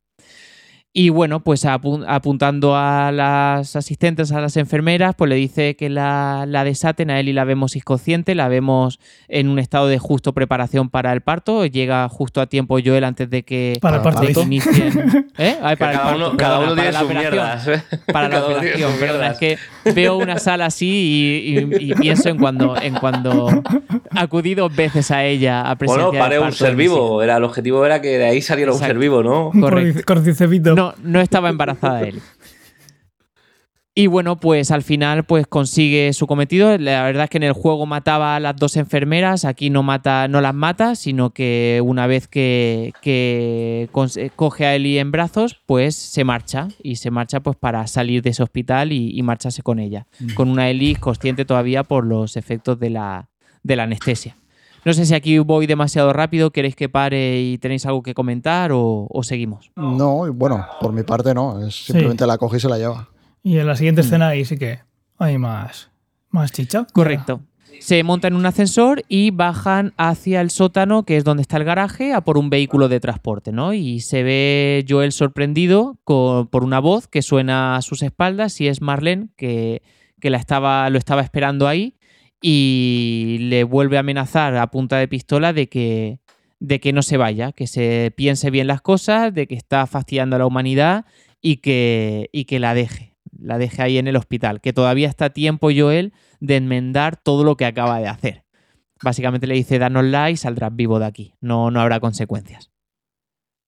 Y bueno, pues apu- apuntando a las asistentes, a las enfermeras, pues le dice que la, la desaten, a él y la vemos inconsciente, la vemos en un estado de justo preparación para el parto, llega justo a tiempo Joel antes de que, Para el parto. el inicien... ¿Eh? Ay, para el cada parto, uno, cada uno tiene la sus operación mierdas. ¿eh? para la Cada operación. Perdona, es que veo una sala así y, y- y pienso en cuando, en cuando acudí dos veces a ella a presenciar Bueno, paré el un ser vivo. Era, el objetivo era que de ahí saliera un ser vivo, ¿no? Correcto. Corticevito. No, no estaba embarazada él. Y bueno, pues al final pues consigue su cometido. La verdad es que en el juego mataba a las dos enfermeras, aquí no mata, no las mata, sino que una vez que, que eh, coge a Ellie en brazos, pues se marcha. Y se marcha pues para salir de ese hospital y, y marcharse con ella. Con una Ellie consciente todavía por los efectos de la, de la anestesia. No sé si aquí voy demasiado rápido, queréis que pare y tenéis algo que comentar o, o seguimos. No, y bueno, por mi parte no. Es simplemente la coge y se la lleva. Y en la siguiente Mm. escena ahí sí que hay más, más chicha. Correcto. Se montan en un ascensor y bajan hacia el sótano, que es donde está el garaje, a por un vehículo de transporte, ¿no? Y se ve Joel sorprendido co- por una voz que suena a sus espaldas y es Marlene, que, que la estaba, lo estaba esperando ahí y le vuelve a amenazar a punta de pistola de que, de que no se vaya, que se piense bien las cosas, de que está fastidiando a la humanidad y que, y que la deje, la deje ahí en el hospital, que todavía está a tiempo Joel de enmendar todo lo que acaba de hacer. Básicamente le dice, danosla y saldrás vivo de aquí, no, no habrá consecuencias.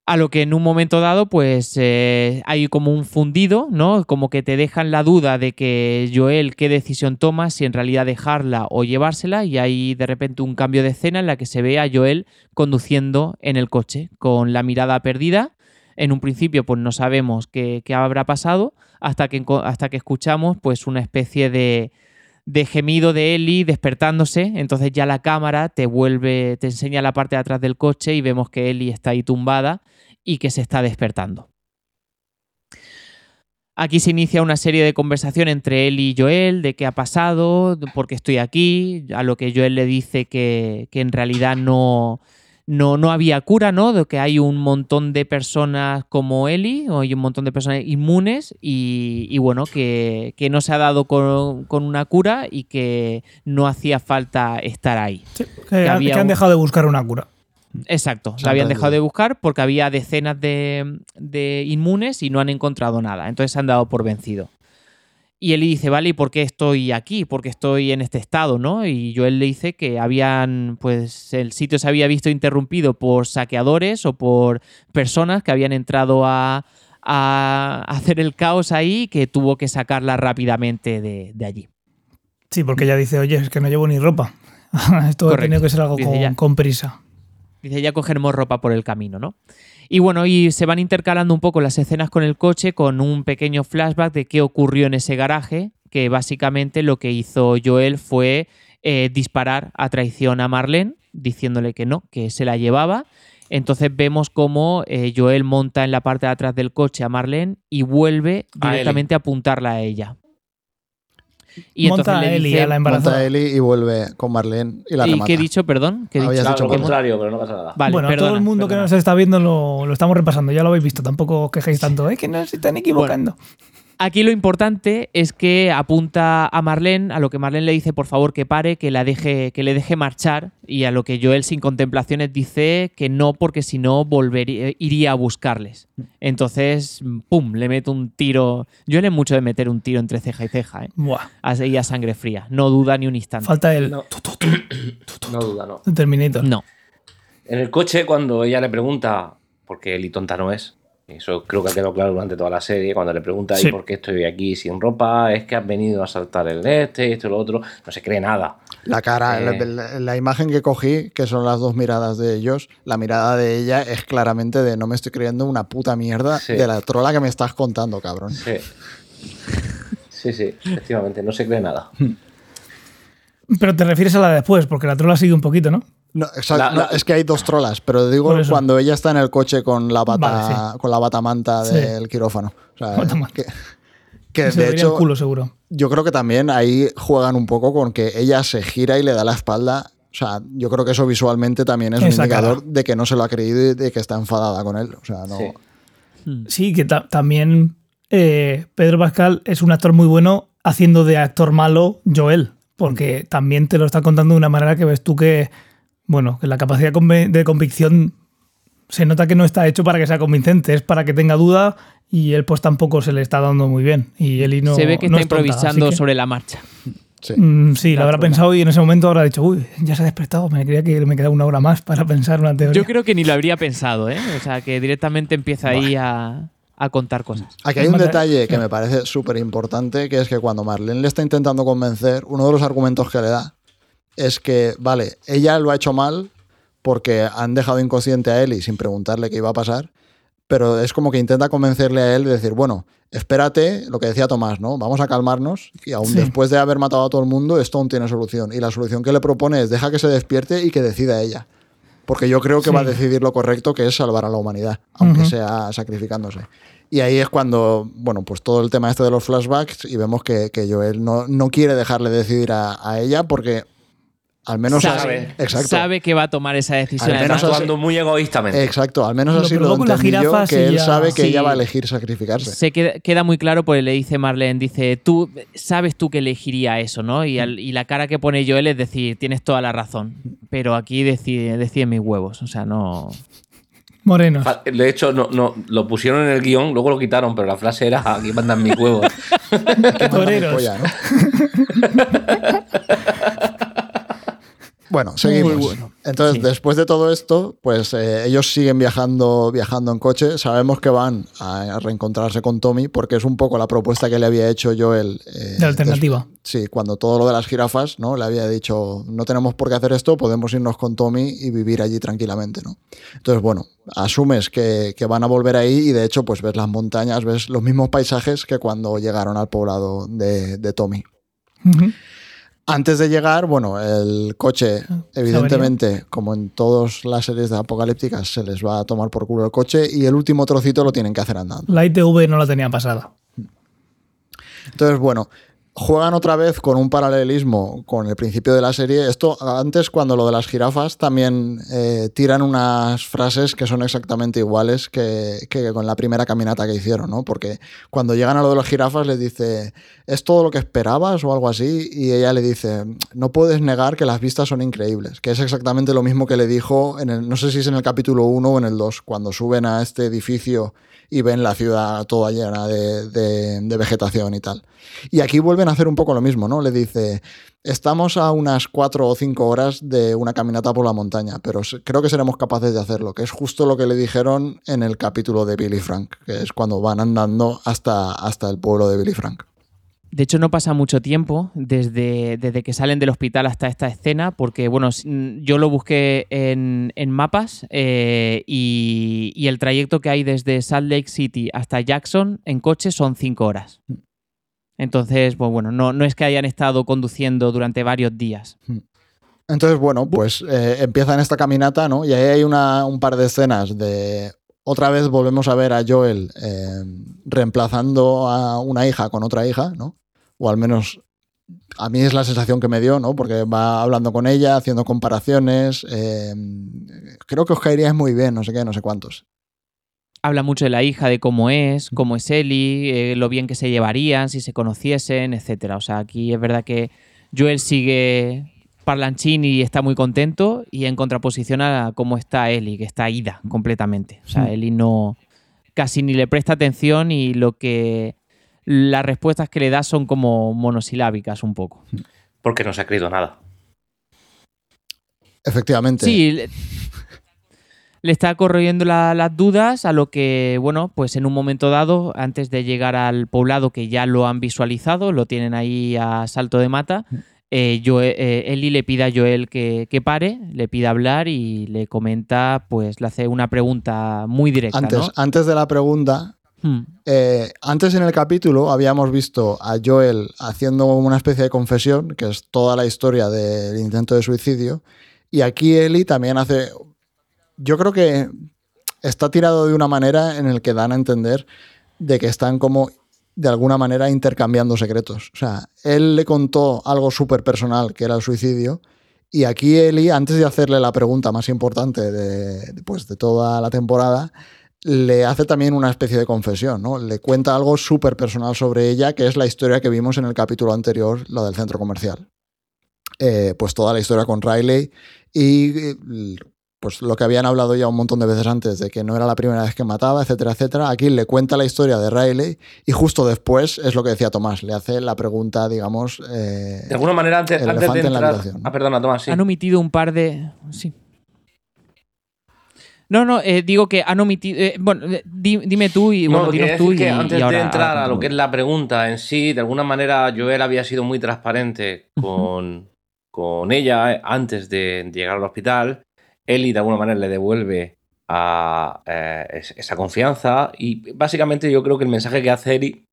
A lo que en un momento dado, pues eh, hay como un fundido, ¿no? Como que te dejan la duda de que Joel qué decisión toma, si en realidad dejarla o llevársela, y hay de repente un cambio de escena en la que se ve a Joel conduciendo en el coche, con la mirada perdida. En un principio, pues no sabemos qué, qué habrá pasado, hasta que, hasta que escuchamos pues una especie de, de gemido de Ellie despertándose, entonces ya la cámara te vuelve, te enseña la parte de atrás del coche y vemos que Ellie está ahí tumbada y que se está despertando. Aquí se inicia una serie de conversación entre él y Joel de qué ha pasado, por qué estoy aquí, a lo que Joel le dice que, que en realidad no, no, no había cura, ¿no? De que hay un montón de personas como Ellie, o hay un montón de personas inmunes, y, y bueno, que, que no se ha dado con, con una cura y que no hacía falta estar ahí. Sí, que, había que han un- dejado de buscar una cura. Exacto, la habían dejado de buscar porque había decenas de, de inmunes y no han encontrado nada. Entonces se han dado por vencido. Y él dice, vale, ¿y por qué estoy aquí? ¿Por qué estoy en este estado? ¿no? Y Joel le dice que habían, pues el sitio se había visto interrumpido por saqueadores o por personas que habían entrado a, a hacer el caos ahí y que tuvo que sacarla rápidamente de, de allí. Sí, porque ella dice, oye, es que no llevo ni ropa. Esto ha tenido que ser algo con prisa. Dice, ya cogeremos ropa por el camino, ¿no? Y bueno, y se van intercalando un poco las escenas con el coche con un pequeño flashback de qué ocurrió en ese garaje, que básicamente lo que hizo Joel fue eh, disparar a traición a Marlene, diciéndole que no, que se la llevaba. Entonces vemos cómo eh, Joel monta en la parte de atrás del coche a Marlene y vuelve A directamente a apuntarla a ella. Y Monta entonces a le Ellie, dice, a la Monta embarazada. a Ellie y vuelve con Marlene y la ¿Y remata. qué he dicho, perdón? ¿Qué he Habías dicho? Claro, dicho lo no. contrario, pero no pasa nada. Vale, bueno, todo perdona, el mundo perdona. que nos está viendo lo, lo estamos repasando, ya lo habéis visto, tampoco os quejéis tanto, es que nos están equivocando. Aquí lo importante es que apunta a Marlene, a lo que Marlene le dice por favor que pare, que la deje, que le deje marchar, y a lo que Joel sin contemplaciones dice que no, porque si no volvería, iría a buscarles. Entonces, pum, le mete un tiro. Joel es mucho de meter un tiro entre ceja y ceja, ¿eh? Buah. Así a sangre fría. No duda ni un instante. Falta el No. No duda, no. Terminator. No. En el coche, cuando ella le pregunta, porque Eli tonta no es, eso creo que ha quedado claro durante toda la serie, cuando le pregunta, Sí. ¿y por qué estoy aquí sin ropa? Es que has venido a saltar el este, esto y lo otro, no se cree nada. La cara, Eh. la, la- la imagen que cogí, que son las dos miradas de ellos, la mirada de ella es claramente de no me estoy creyendo una puta mierda Sí. de la trola que me estás contando, cabrón. Sí. Sí, sí, efectivamente, no se cree nada. Pero te refieres a la de después, porque la trola sigue un poquito, ¿no? No, exacto, La- no, es que hay dos trolas, pero digo cuando ella está en el coche con la bata, Vale, con la batamanta Sí. del quirófano. O sea, Batamanta. que, que Se de hecho, culo, seguro. yo creo que también ahí juegan un poco con que ella se gira y le da la espalda. O sea, yo creo que eso visualmente también es un indicador cara. de que no se lo ha creído y de que está enfadada con él. O sea, no. Sí. Sí, que ta- también eh, Pedro Pascal es un actor muy bueno haciendo de actor malo Joel, porque también te lo está contando de una manera que ves tú que, bueno, que la capacidad de convicción se nota que no está hecho para que sea convincente, es para que tenga duda y él pues tampoco se le está dando muy bien. Y él y no, Se ve que no está improvisando que- sobre la marcha. Sí. Mm, sí, La lo habrá pensado y en ese momento habrá dicho, uy, ya se ha despertado, me creía que me quedaba una hora más para pensar una teoría. Yo creo que ni lo habría pensado, ¿eh? O sea, que directamente empieza ahí a, a contar cosas. Aquí hay un detalle que me parece súper importante, que es que cuando Marlene le está intentando convencer, uno de los argumentos que le da es que, vale, ella lo ha hecho mal porque han dejado inconsciente a Ellie sin preguntarle qué iba a pasar, pero es como que intenta convencerle a él de decir, bueno, espérate, lo que decía Tomás, ¿no? Vamos a calmarnos y aún Sí. después de haber matado a todo el mundo, esto aún tiene solución. Y la solución que le propone es deja que se despierte y que decida ella. Porque yo creo que Sí. va a decidir lo correcto, que es salvar a la humanidad, aunque sea sacrificándose. Y ahí es cuando, bueno, pues todo el tema este de los flashbacks y vemos que, que Joel no, no quiere dejarle decidir a, a ella porque al menos sabe, así- exacto. sabe que va a tomar esa decisión. Al menos así- Actuando muy egoístamente. Exacto, al menos Lo así lo entendí yo, jirafas que él ya- sabe que sí. ella va a elegir sacrificarse. se queda, queda muy claro porque le dice Marlene, dice, tú sabes tú que elegiría eso, ¿no? Y, al- y la cara que pone Joel es decir, tienes toda la razón, pero aquí decide, decide mis huevos, o sea, no... Morenos. De hecho, no, no, lo pusieron en el guion, luego lo quitaron, pero la frase era aquí mandan mis huevos. Toreros. Bueno, seguimos. Muy bueno. Entonces, Sí. después de todo esto, pues eh, ellos siguen viajando, viajando en coche. Sabemos que van a reencontrarse con Tommy porque es un poco la propuesta que le había hecho Joel. eh, De alternativa. sí, cuando todo lo de las jirafas, ¿no? Le había dicho, no tenemos por qué hacer esto, podemos irnos con Tommy y vivir allí tranquilamente, ¿no? Entonces, bueno, asumes que, que van a volver ahí y de hecho, pues ves las montañas, ves los mismos paisajes que cuando llegaron al poblado de, de Tommy. Antes de llegar, bueno, el coche, evidentemente, como en todas las series de apocalípticas, se les va a tomar por culo el coche y el último trocito lo tienen que hacer andando. La ITV no la tenía pasada. Entonces, bueno, juegan otra vez con un paralelismo con el principio de la serie. Esto antes, cuando lo de las jirafas, también eh, tiran unas frases que son exactamente iguales que, que con la primera caminata que hicieron, ¿no? Porque cuando llegan a lo de las jirafas les dice, ¿es todo lo que esperabas o algo así? Y ella le dice, no puedes negar que las vistas son increíbles, que es exactamente lo mismo que le dijo, en el, no sé si es en el capítulo 1 o en el 2, cuando suben a este edificio y ven la ciudad toda llena de, de- de vegetación y tal. Y aquí vuelven hacer un poco lo mismo, ¿no? Le dice, estamos a unas cuatro o cinco horas de una caminata por la montaña, pero creo que seremos capaces de hacerlo, que es justo lo que le dijeron en el capítulo de Billy Frank, que es cuando van andando hasta, hasta el pueblo de Billy Frank. De hecho, no pasa mucho tiempo desde, desde que salen del hospital hasta esta escena, porque bueno, mm, yo lo busqué en, en mapas eh, y, y el trayecto que hay desde Salt Lake City hasta Jackson en coche son cinco horas. Entonces, pues bueno, no, no es que hayan estado conduciendo durante varios días. Entonces, bueno, pues eh, empiezan esta caminata, ¿no? Y ahí hay una, un par de escenas de... Otra vez volvemos a ver a Joel eh, reemplazando a una hija con otra hija, ¿no? O al menos a mí es la sensación que me dio, ¿no? Porque va hablando con ella, haciendo comparaciones. eh, creo que os caería muy bien, no sé qué, no sé cuántos. Habla mucho de la hija, de cómo es, cómo es Ellie, eh, lo bien que se llevarían, si se conociesen, etc. O sea, aquí es verdad que Joel sigue parlanchín y está muy contento y en contraposición a cómo está Ellie, que está ida completamente. O sea, Mm. Ellie no casi ni le presta atención y lo que las respuestas que le da son como monosilábicas un poco. Porque no se ha creído nada. Efectivamente. Sí, le, está corroyendo la- las dudas a lo que, bueno, pues en un momento dado, antes de llegar al poblado que ya lo han visualizado, lo tienen ahí a salto de mata, eh, Joe- eh, Ellie le pide a Joel que, que pare, le pide hablar y le comenta, pues le hace una pregunta muy directa, Antes, ¿no? antes de la pregunta, Hmm. eh, antes en el capítulo habíamos visto a Joel haciendo una especie de confesión, que es toda la historia del intento de suicidio, y aquí Ellie también hace... Yo creo que está tirado de una manera en el que dan a entender de que están como de alguna manera intercambiando secretos. O sea, él le contó algo súper personal, que era el suicidio, y aquí Ellie, antes de hacerle la pregunta más importante de, pues, de toda la temporada, le hace también una especie de confesión, ¿no? Le cuenta algo súper personal sobre ella, que es la historia que vimos en el capítulo anterior, la del centro comercial. Eh, pues toda la historia con Riley y eh, pues lo que habían hablado ya un montón de veces antes, de que no era la primera vez que mataba, etcétera, etcétera. Aquí le cuenta la historia de Riley y justo después es lo que decía Tomás, le hace la pregunta, digamos... eh, De alguna manera, antes, el antes de elefante en la entrar. habitación. Ah, perdona, Tomás, sí. Han omitido un par de... Sí. No, no, eh, digo que han omitido... eh, bueno, di- dime tú y No, bueno, dinos tú y, que antes y ahora- de entrar a lo que es la pregunta en sí, de alguna manera Joel había sido muy transparente con, con ella antes de llegar al hospital. Ellie de alguna manera le devuelve a, eh, es- esa confianza y básicamente yo creo que el mensaje que hace Ellie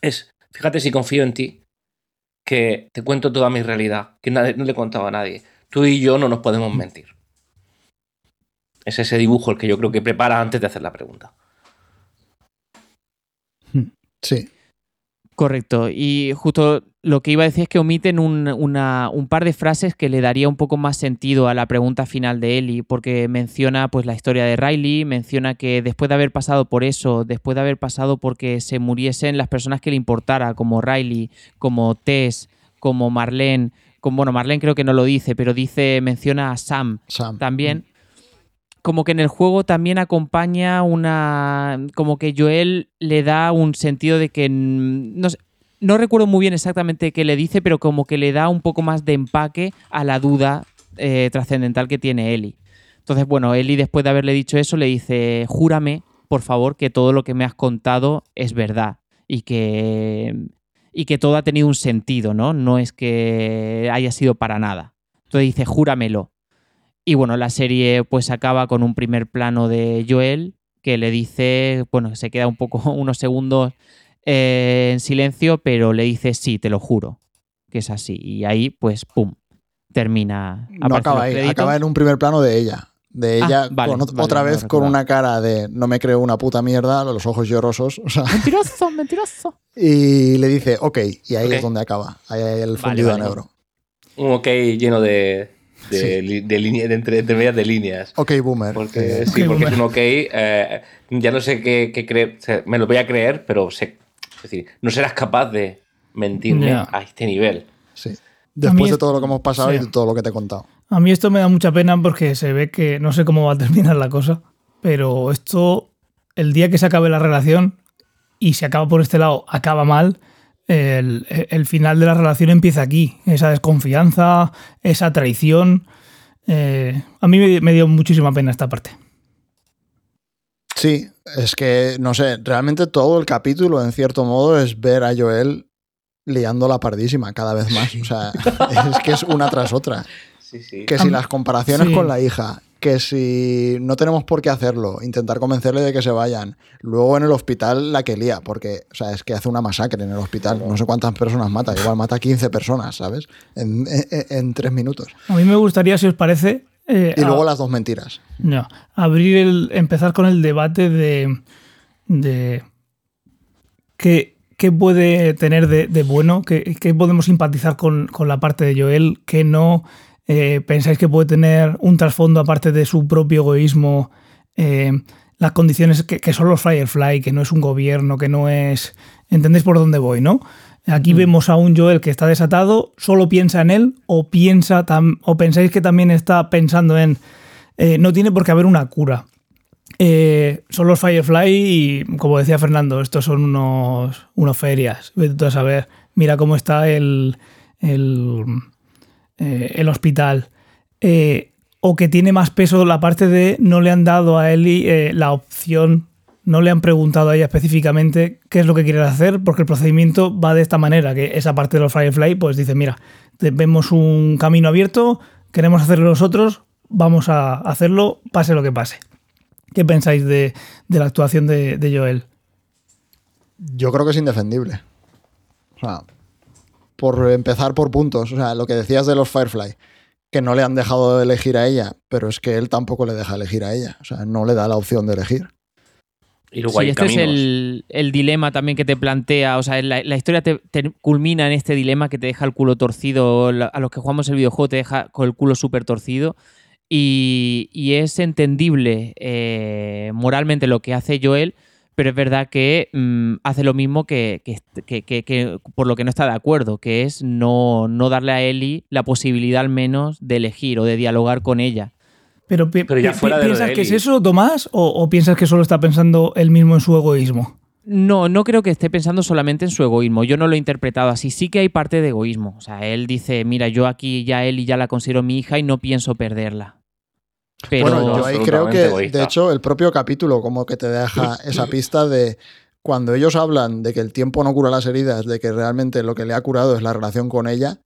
es, fíjate si confío en ti, que te cuento toda mi realidad, que nadie- no le he contado a nadie. Tú y yo no nos podemos mentir. Es ese dibujo el que yo creo que prepara antes de hacer la pregunta. sí, Correcto. Y justo lo que iba a decir es que omiten un, una- un par de frases que le daría un poco más sentido a la pregunta final de Ellie, porque menciona pues la historia de Riley, menciona que después de haber pasado por eso, después de haber pasado porque se muriesen las personas que le importara, como Riley, como Tess, como Marlene, como, bueno, Marlene creo que no lo dice, pero dice, menciona a Sam Sam. también. Como que en el juego también acompaña una. Como que Joel le da un sentido de que. mm, No, recuerdo muy bien exactamente qué le dice, pero como que le da un poco más de empaque a la duda eh, trascendental que tiene Ellie. Entonces, bueno, Ellie después de haberle dicho eso le dice: Júrame, por favor, que todo lo que me has contado es verdad y que. Y que todo ha tenido un sentido, ¿no? No es que haya sido para nada. Entonces dice: Júramelo. Y bueno, la serie pues acaba con un primer plano de Joel que le dice, bueno, se queda un poco, unos segundos eh, en silencio, pero le dice, sí, te lo juro, que es así. Y ahí, pues, ¡pum! Termina. No acaba ahí, acaba en un primer plano de ella. De Ah, ella vale, con ot- vale, otra vez con una cara de no me creo una puta mierda, los ojos llorosos. o sea, Mentiroso, mentiroso. y le dice, ok, y ahí es donde acaba. Ahí hay el fundido vale. a negro. Un ok lleno de, de, Sí. de, línea- de entre, entre medias de líneas. Ok, boomer. Porque, sí, Ok, porque boomer. es un ok. eh, ya no sé qué, qué creer. o sea, me lo voy a creer, pero sé, es decir, no serás capaz de mentirme Ya. a este nivel. sí. Después de todo lo que hemos pasado sí. y de todo lo que te he contado. A mí esto me da mucha pena porque se ve que no sé cómo va a terminar la cosa, pero esto, el día que se acabe la relación y se acaba por este lado, acaba mal, el, el final de la relación empieza aquí. Esa desconfianza, esa traición. eh, a mí me, me dio muchísima pena esta parte. Sí, es que, no sé, realmente todo el capítulo, en cierto modo, es ver a Joel liando la pardísima cada vez más. O sea, es que es una tras otra. Sí, sí. Que si las comparaciones sí. con la hija, que si no tenemos por qué hacerlo, intentar convencerle de que se vayan. Luego en el hospital la que lía, porque, o sea, es que hace una masacre en el hospital. No sé cuántas personas mata, igual mata 15 personas, ¿sabes? En, en- en tres minutos. A mí me gustaría, si os parece, eh, Y a- luego las dos mentiras. No, abrir el, empezar con el debate de, de qué, qué puede tener de, de bueno, qué, qué podemos simpatizar con, con la parte de Joel, qué no eh, pensáis que puede tener un trasfondo aparte de su propio egoísmo, eh, las condiciones que, son los Firefly, que no es un gobierno, que no es... ¿Entendéis por dónde voy, no? Aquí mm. vemos a un Joel que está desatado, solo piensa en él o piensa o pensáis que también está pensando en eh, no tiene por qué haber una cura. Eh, son los Firefly y, como decía Fernando, estos son unos, unos ferias. Vete a saber, mira cómo está el, el, eh, hospital. o que tiene más peso la parte de no le han dado a Ellie la opción, no le han preguntado a ella específicamente qué es lo que quiere hacer, porque el procedimiento va de esta manera, que esa parte de los Firefly pues dice, mira, vemos un camino abierto, queremos hacerlo nosotros, vamos a hacerlo pase lo que pase. ¿Qué pensáis de, la actuación de, Joel? Yo creo que es indefendible. O sea, por empezar por puntos. O sea, lo que decías de los Firefly, que no le han dejado elegir a ella, pero es que él tampoco le deja elegir a ella. O sea, no le da la opción de elegir. Y luego este es el, dilema también que te plantea. O sea, la, historia te, culmina en este dilema que te deja el culo torcido. A los que jugamos el videojuego te deja con el culo súper torcido. Y, es entendible eh, moralmente lo que hace Joel, pero es verdad que mm, hace lo mismo que, por lo que no está de acuerdo, que es no, darle a Ellie la posibilidad al menos de elegir o de dialogar con ella. Pero, ya ¿piensas que es eso, Tomás? O, piensas que solo está pensando él mismo en su egoísmo? No, no creo que esté pensando solamente en su egoísmo. Yo no lo he interpretado así. Sí que hay parte de egoísmo. O sea, él dice, mira, yo aquí ya él y ya la considero mi hija y no pienso perderla bueno, yo ahí creo que, de hecho, el propio capítulo como que te deja esa pista de cuando ellos hablan de que el tiempo no cura las heridas, de que realmente lo que le ha curado es la relación con ella,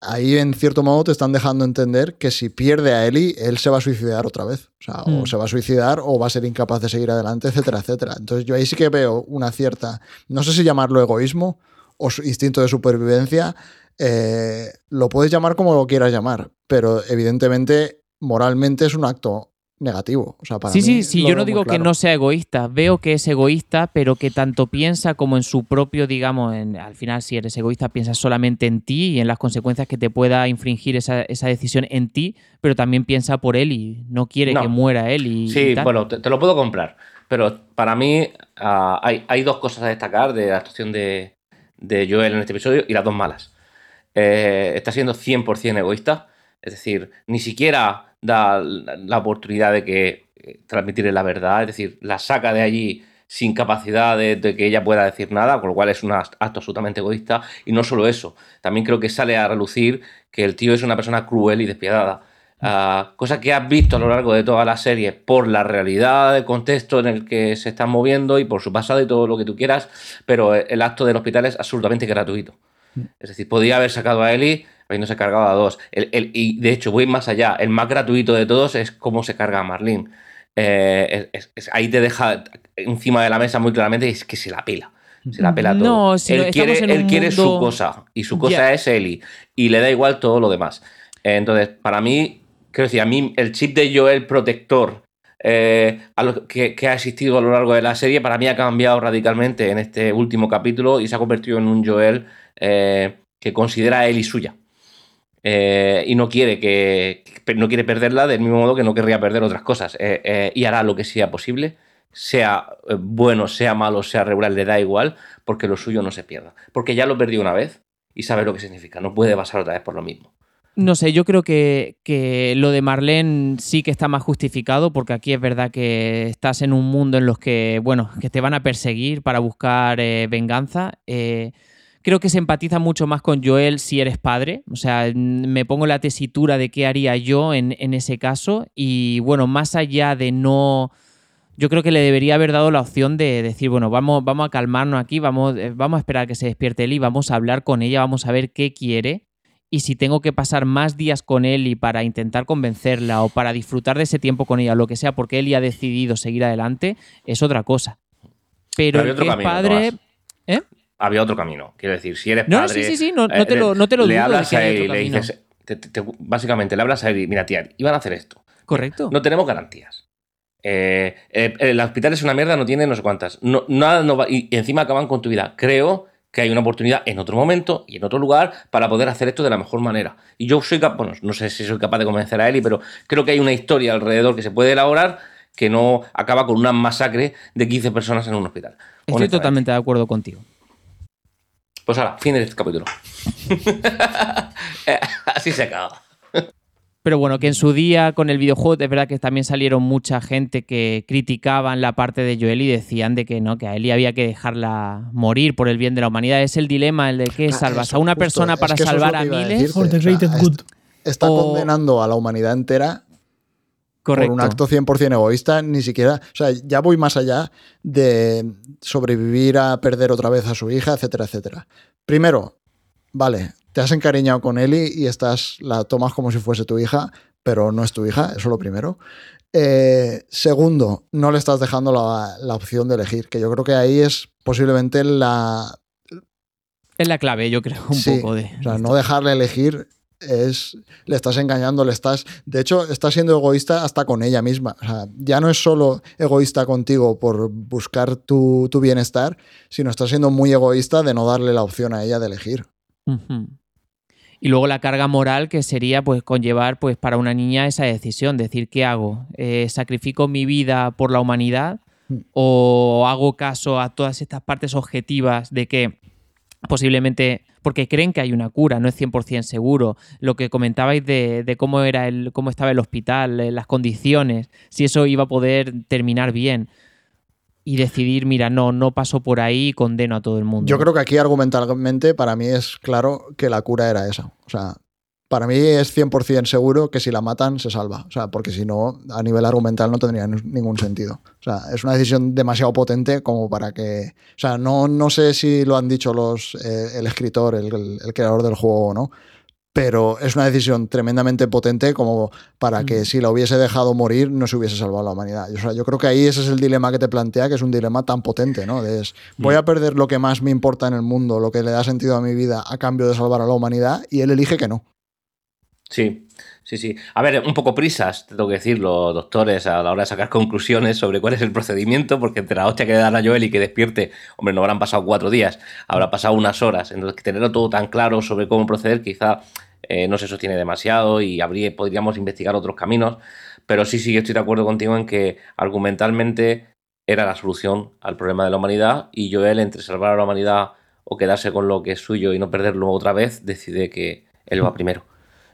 ahí en cierto modo te están dejando entender que si pierde a Eli, él se va a suicidar otra vez. O sea, o mm. se va a suicidar o va a ser incapaz de seguir adelante, etcétera, etcétera. Entonces yo ahí sí que veo una cierta, no sé si llamarlo egoísmo o instinto de supervivencia, eh, lo puedes llamar como lo quieras llamar, pero evidentemente moralmente es un acto negativo. sí, sí, sí, yo no digo que no sea egoísta, veo que es egoísta, pero que tanto piensa como en su propio, digamos, al final si eres egoísta piensas solamente en ti y en las consecuencias que te pueda infringir esa, decisión en ti, pero también piensa por él y no quiere que muera él. Y, sí, bueno, te, lo puedo comprar, pero para mí ah, hay, dos cosas a destacar de la actuación de, Joel en este episodio y las dos malas. Eh, está siendo 100% egoísta es decir, ni siquiera da la oportunidad de que eh, transmitirle la verdad, es decir, la saca de allí sin capacidad de, que ella pueda decir nada, con lo cual es un acto absolutamente egoísta. Y no solo eso, también creo que sale a relucir que el tío es una persona cruel y despiadada. Ah, cosa que has visto a lo largo de toda la serie por la realidad del contexto en el que se están moviendo y por su pasado y todo lo que tú quieras, pero el acto del hospital es absolutamente gratuito. Es decir, podía haber sacado a Eli habiéndose cargado a dos. El, y de hecho, voy más allá. El más gratuito de todos es cómo se carga a Marlene. Eh, ahí te deja encima de la mesa muy claramente es que se la pela. Se la pela todo. No, él quiere, él quiere su cosa y su cosa es Eli y le da igual todo lo demás. Entonces, para mí, quiero decir, a mí el chip de Joel protector eh, que, ha existido a lo largo de la serie, para mí ha cambiado radicalmente en este último capítulo y se ha convertido en un Joel eh, que considera a Eli suya. Eh, y no quiere que, no quiere perderla del mismo modo que no querría perder otras cosas. Y hará lo que sea posible sea bueno, sea malo, sea regular, le da igual porque lo suyo no se pierda. Porque ya lo perdió una vez y sabe lo que significa. No puede pasar otra vez por lo mismo no sé, yo creo que, que, lo de Marlene sí que está más justificado, porque aquí es verdad que estás en un mundo en los que, bueno, que te van a perseguir para buscar venganza. Creo que se empatiza mucho más con Joel si eres padre. O sea, me pongo la tesitura de qué haría yo en, ese caso. Y bueno, más allá de no yo creo que le debería haber dado la opción de decir, bueno, vamos, vamos a calmarnos aquí, vamos, eh, vamos a esperar a que se despierte y vamos a hablar con ella, vamos a ver qué quiere. Y si tengo que pasar más días con él y para intentar convencerla o para disfrutar de ese tiempo con ella, o lo que sea, porque él ya ha decidido seguir adelante, es otra cosa. Pero, el que es padre. ¿Eh? había otro camino. Quiero decir, si eres padre... No, sí, sí, sí, no, te lo, no te lo Le hablas a él y le dices... básicamente, le hablas a él y, mira, tía, iban a hacer esto. Correcto. No tenemos garantías. Eh, eh, el hospital es una mierda, no tiene no sé cuántas. No, nada no va, y, encima acaban con tu vida. Creo que hay una oportunidad en otro momento y en otro lugar para poder hacer esto de la mejor manera. Y yo soy capaz, bueno, no sé si soy capaz de convencer a Eli, pero creo que hay una historia alrededor que se puede elaborar que no acaba con una masacre de 15 personas en un hospital. Estoy totalmente de acuerdo contigo. Pues ahora, fin de este capítulo. Eh, Así se acaba. Pero bueno, que en su día con el videojuego es verdad que también salieron mucha gente que criticaban la parte de Joel y decían de que no, que a Ellie había que dejarla morir por el bien de la humanidad. Es el dilema el de que Ah, salvas eso, a una justo. persona Es para que eso es salvar a miles. Está O- condenando a la humanidad entera Correcto. por un acto 100% egoísta, ni siquiera, o sea, ya voy más allá de sobrevivir a perder otra vez a su hija, etcétera, etcétera. Primero, vale, te has encariñado con Ellie y estás, la tomas como si fuese tu hija, pero no es tu hija, eso lo primero. Eh, segundo, no le estás dejando la, la opción de elegir, que yo creo que ahí es posiblemente la... Es la clave, yo creo, un Sí, poco de. O sea, no dejarle elegir es. Le estás engañando, le estás. De hecho, estás siendo egoísta hasta con ella misma. O sea, ya no es solo egoísta contigo por buscar tu, tu bienestar, sino estás siendo muy egoísta de no darle la opción a ella de elegir. Y luego la carga moral que sería pues conllevar pues para una niña esa decisión, decir qué hago, Eh, sacrifico mi vida por la humanidad Mm. o hago caso a todas estas partes objetivas de que posiblemente porque creen que hay una cura, no es 100% seguro. Lo que comentabais de, de cómo era el cómo estaba el hospital, eh, las condiciones, si eso iba a poder terminar bien y decidir, mira, no, no paso por ahí y condeno a todo el mundo. Yo creo que aquí argumentalmente para mí es claro que la cura era esa. O sea, para mí es 100% seguro que si la matan se salva. O sea, porque si no, a nivel argumental no tendría ni- ningún sentido. O sea, es una decisión demasiado potente como para que... O sea, no, no sé si lo han dicho los, eh, el escritor, el creador del juego o no, pero es una decisión tremendamente potente como para que Mm. si la hubiese dejado morir no se hubiese salvado la humanidad. O sea, yo creo que ahí ese es el dilema que te plantea, que es un dilema tan potente, ¿no? De es, voy a perder lo que más me importa en el mundo, lo que le da sentido a mi vida a cambio de salvar a la humanidad y él elige que no. Sí, sí, sí. A ver, un poco prisas, te tengo que decir, los doctores a la hora de sacar conclusiones sobre cuál es el procedimiento, porque entre la hostia que le dan a Joel y que despierte, hombre, no habrán pasado cuatro días, habrá pasado unas horas. Entonces, tenerlo todo tan claro sobre cómo proceder, quizá eh, no se sostiene demasiado y habría, podríamos investigar otros caminos. Pero sí, sí, estoy de acuerdo contigo en que argumentalmente era la solución al problema de la humanidad y Joel, entre salvar a la humanidad o quedarse con lo que es suyo y no perderlo otra vez, decide que él va primero.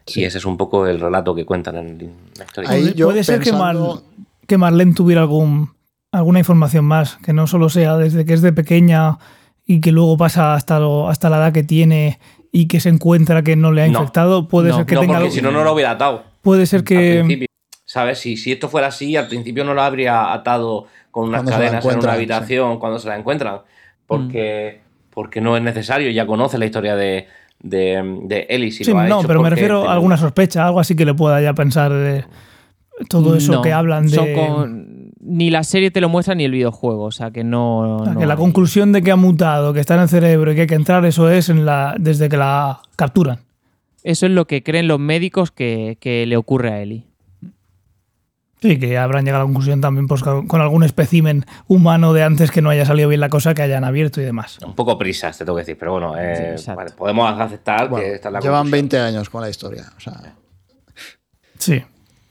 Sí. Y ese es un poco el relato que cuentan en la historia. Ahí Puede, yo puede ser que, pensando- Mar- que Marlene tuviera algún, alguna información más, que no solo sea desde que es de pequeña y que luego pasa hasta, lo- hasta la edad que tiene y que se encuentra que no le ha No. infectado. Puede No, ser que no, tenga porque algo- si no, no lo hubiera atado. Puede ser que. ¿Sabes? Si, si esto fuera así, al principio no lo habría atado con unas Cuando cadenas en una habitación cuando se la encuentran. Porque, porque no es necesario, ya conoce la historia de, de, de Ellie. Si Sí, lo ha no, hecho pero me refiero a alguna sospecha, algo así que le pueda ya pensar de todo eso No, que hablan de. son con- Ni la serie te lo muestra ni el videojuego, o sea que no. o sea, no que la hay. conclusión de que ha mutado, que está en el cerebro y que hay que entrar, eso es en la, desde que la capturan. Eso es lo que creen los médicos que, que le ocurre a Ellie. Sí, que habrán llegado a la conclusión también pues, con algún espécimen humano de antes que no haya salido bien la cosa, que hayan abierto y demás. Un poco prisas, te tengo que decir, pero bueno, eh, Sí, exacto. vale, podemos aceptar Bueno, que esta es la llevan conclusión. 20 años con la historia. O sea, Sí,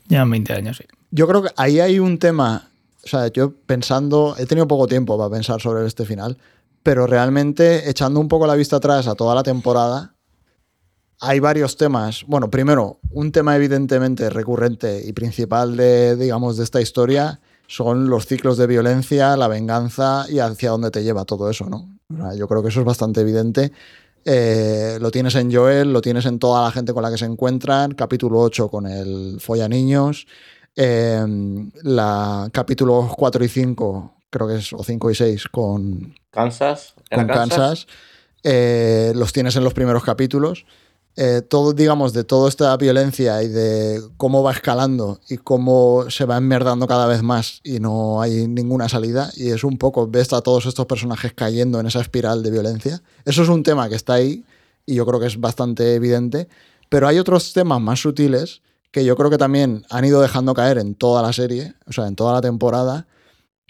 llevan 20 años, sí. yo creo que ahí hay un tema. O sea, yo pensando, he tenido poco tiempo para pensar sobre este final, pero realmente echando un poco la vista atrás a toda la temporada, hay varios temas. Bueno, primero, un tema evidentemente recurrente y principal de, digamos, de esta historia son los ciclos de violencia, la venganza y hacia dónde te lleva todo eso, ¿no? O sea, yo creo que eso es bastante evidente. Eh, lo tienes en Joel, lo tienes en toda la gente con la que se encuentran. Capítulo 8 con el Folla Niños. Eh, la capítulos 4 y 5, creo que es, o 5 y 6 con, Kansas. ¿Era con Kansas. Eh, los tienes en los primeros capítulos. Eh, todo, digamos, de toda esta violencia y de cómo va escalando y cómo se va enmerdando cada vez más y no hay ninguna salida. Y es un poco, ves a todos estos personajes cayendo en esa espiral de violencia. Eso es un tema que está ahí y yo creo que es bastante evidente. Pero hay otros temas más sutiles que yo creo que también han ido dejando caer en toda la serie, o sea, en toda la temporada,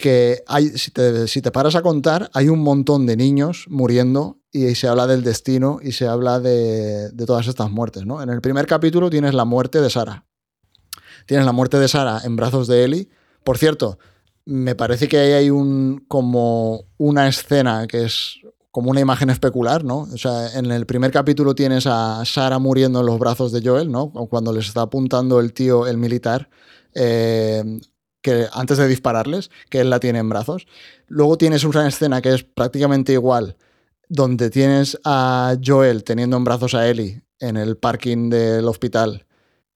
que hay, si te, si te paras a contar, hay un montón de niños muriendo y se habla del destino y se habla de, de todas estas muertes. ¿no? En el primer capítulo tienes la muerte de Sara. Tienes la muerte de Sara en brazos de Ellie Por cierto, me parece que ahí hay un, como una escena que es como una imagen especular, ¿no? O sea, en el primer capítulo tienes a Sara muriendo en los brazos de Joel, ¿no? Cuando les está apuntando el tío, el militar, eh, que antes de dispararles, que él la tiene en brazos. Luego tienes una escena que es prácticamente igual, donde tienes a Joel teniendo en brazos a Ellie en el parking del hospital.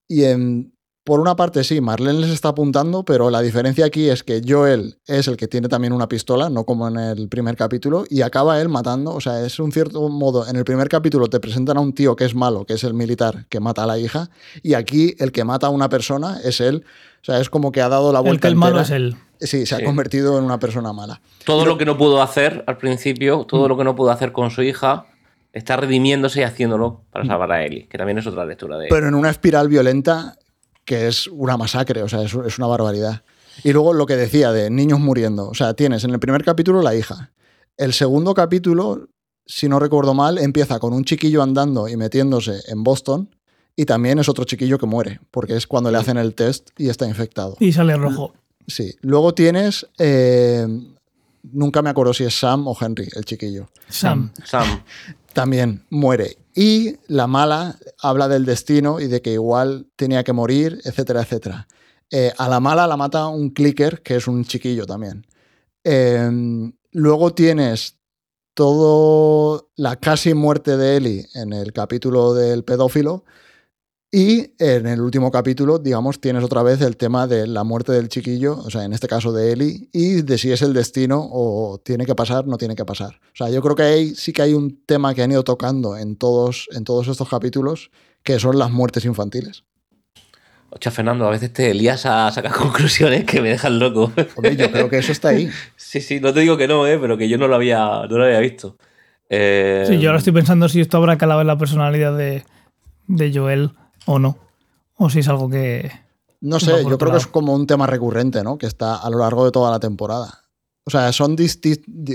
Y en por una parte sí, Marlene les está apuntando, pero la diferencia aquí es que Joel es el que tiene también una pistola, no como en el primer capítulo, y acaba él matando, o sea, es un cierto modo, en el primer capítulo te presentan a un tío que es malo, que es el militar que mata a la hija, y aquí el que mata a una persona es él, o sea, es como que ha dado la vuelta. El que el malo es él. Sí, se ha convertido en una persona mala. Todo lo que no pudo hacer al principio, todo mm. lo que no pudo hacer con su hija, está redimiéndose y haciéndolo para mm. salvar a Ellie, que también es otra lectura de Pero en una espiral violenta que es una masacre, o sea, es, es una barbaridad. Y luego lo que decía de niños muriendo, o sea, tienes en el primer capítulo la hija. El segundo capítulo, si no recuerdo mal, empieza con un chiquillo andando y metiéndose en Boston y también es otro chiquillo que muere, porque es cuando le hacen el test y está infectado. Y sale rojo. Sí. Luego tienes, eh, nunca me acuerdo si es Sam o Henry, el chiquillo. Sam. Sam. También muere. Y la mala habla del destino y de que igual tenía que morir, etcétera, etcétera. Eh, a la mala la mata un clicker, que es un chiquillo también. Em, luego tienes todo la casi muerte de Ellie en el capítulo del pedófilo, y en el último capítulo, digamos, tienes otra vez el tema de la muerte del chiquillo, o sea, en este caso de Eli, y de si es el destino o tiene que pasar, no tiene que pasar. O sea, yo creo que ahí sí que hay un tema que han ido tocando en todos, en todos estos capítulos, que son las muertes infantiles. Ocha, Fernando, a veces te lías a sacar conclusiones que me dejan loco. Hombre, yo creo que eso está ahí. sí, sí, no te digo que no, ¿eh? pero que yo no lo había, no lo había visto. Eh, sí, yo ahora estoy pensando si esto habrá calado en la personalidad de, de Joel o no. O si es algo que... No sé, yo creo que es como un tema recurrente, ¿no? Que está a lo largo de toda la temporada. O sea, son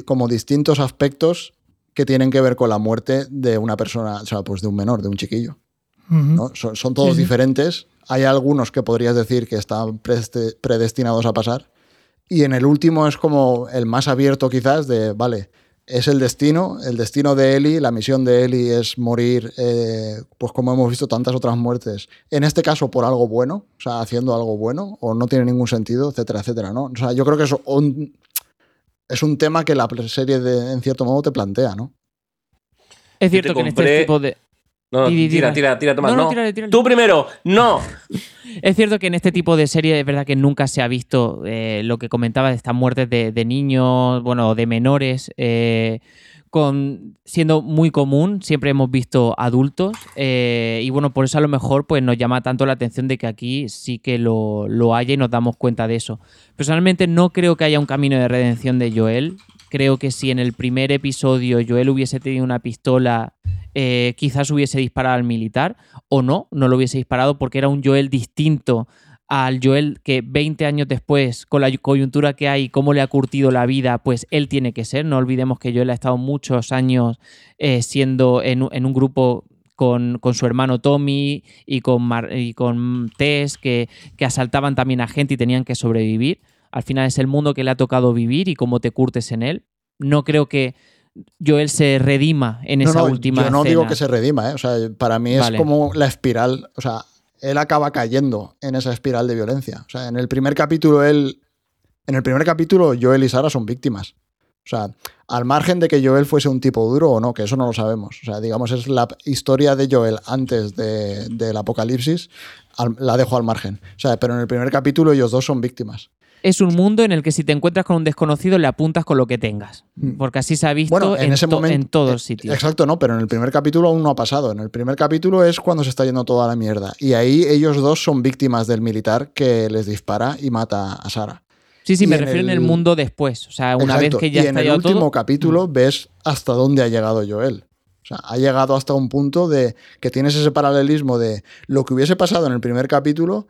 como distintos aspectos que tienen que ver con la muerte de una persona, o sea, pues de un menor, de un chiquillo. son, todos diferentes. Hay algunos que podrías decir que están predestinados a pasar. Y en el último es como el más abierto quizás de, vale, es el destino, el destino de Eli, la misión de Eli es morir, eh, pues como hemos visto tantas otras muertes, en este caso por algo bueno, o sea, haciendo algo bueno, o no tiene ningún sentido, etcétera, etcétera, ¿no? O sea, yo creo que es un, es un tema que la serie de, en cierto modo te plantea, ¿no? Es cierto que en este tipo de... No, tira, tira, tira, toma. No, Tú primero, no. es cierto que en este tipo de serie es verdad que nunca se ha visto eh, lo que comentaba de estas muertes de, niños, bueno, de menores, eh, con, siendo muy común. Siempre hemos visto adultos eh, y bueno, por eso a lo mejor pues nos llama tanto la atención de que aquí sí que lo, lo haya y nos damos cuenta de eso. Personalmente no creo que haya un camino de redención de Joel. Creo que si en el primer episodio Joel hubiese tenido una pistola eh, quizás hubiese disparado al militar o no, no lo hubiese disparado porque era un Joel distinto al Joel que 20 años después, con la coyuntura que hay, cómo le ha curtido la vida, pues él tiene que ser. No olvidemos que Joel ha estado muchos años eh, siendo en, un grupo con, su hermano Tommy y con, Tess, que asaltaban también a gente y tenían que sobrevivir. Al final es el mundo que le ha tocado vivir y cómo te curtes en él. No creo que Joel se redima en esa última Yo no digo que se redima, ¿eh? o sea, para mí es como la espiral, o sea, él acaba cayendo en esa espiral de violencia. O sea, en el primer capítulo él en el primer capítulo Joel y Sara son víctimas. O sea, al margen de que Joel fuese un tipo duro o no, que eso no lo sabemos. O sea, digamos, es la historia de Joel antes del apocalipsis, la dejo al margen. O sea, pero en el primer capítulo ellos dos son víctimas es un mundo en el que si te encuentras con un desconocido le apuntas con lo que tengas. Mm. Porque así se ha visto en, ese momento, en todos eh, sitios. Exacto, no, pero en el primer capítulo aún no ha pasado. En el primer capítulo es cuando se está yendo toda la mierda. Y ahí ellos dos son víctimas del militar que les dispara y mata a Sara. Sí, sí, me refiero en el mundo después. O sea, una vez que ya y en el último capítulo mm. ves hasta dónde ha llegado Joel. O sea, ha llegado hasta un punto de que tienes ese paralelismo de lo que hubiese pasado en el primer capítulo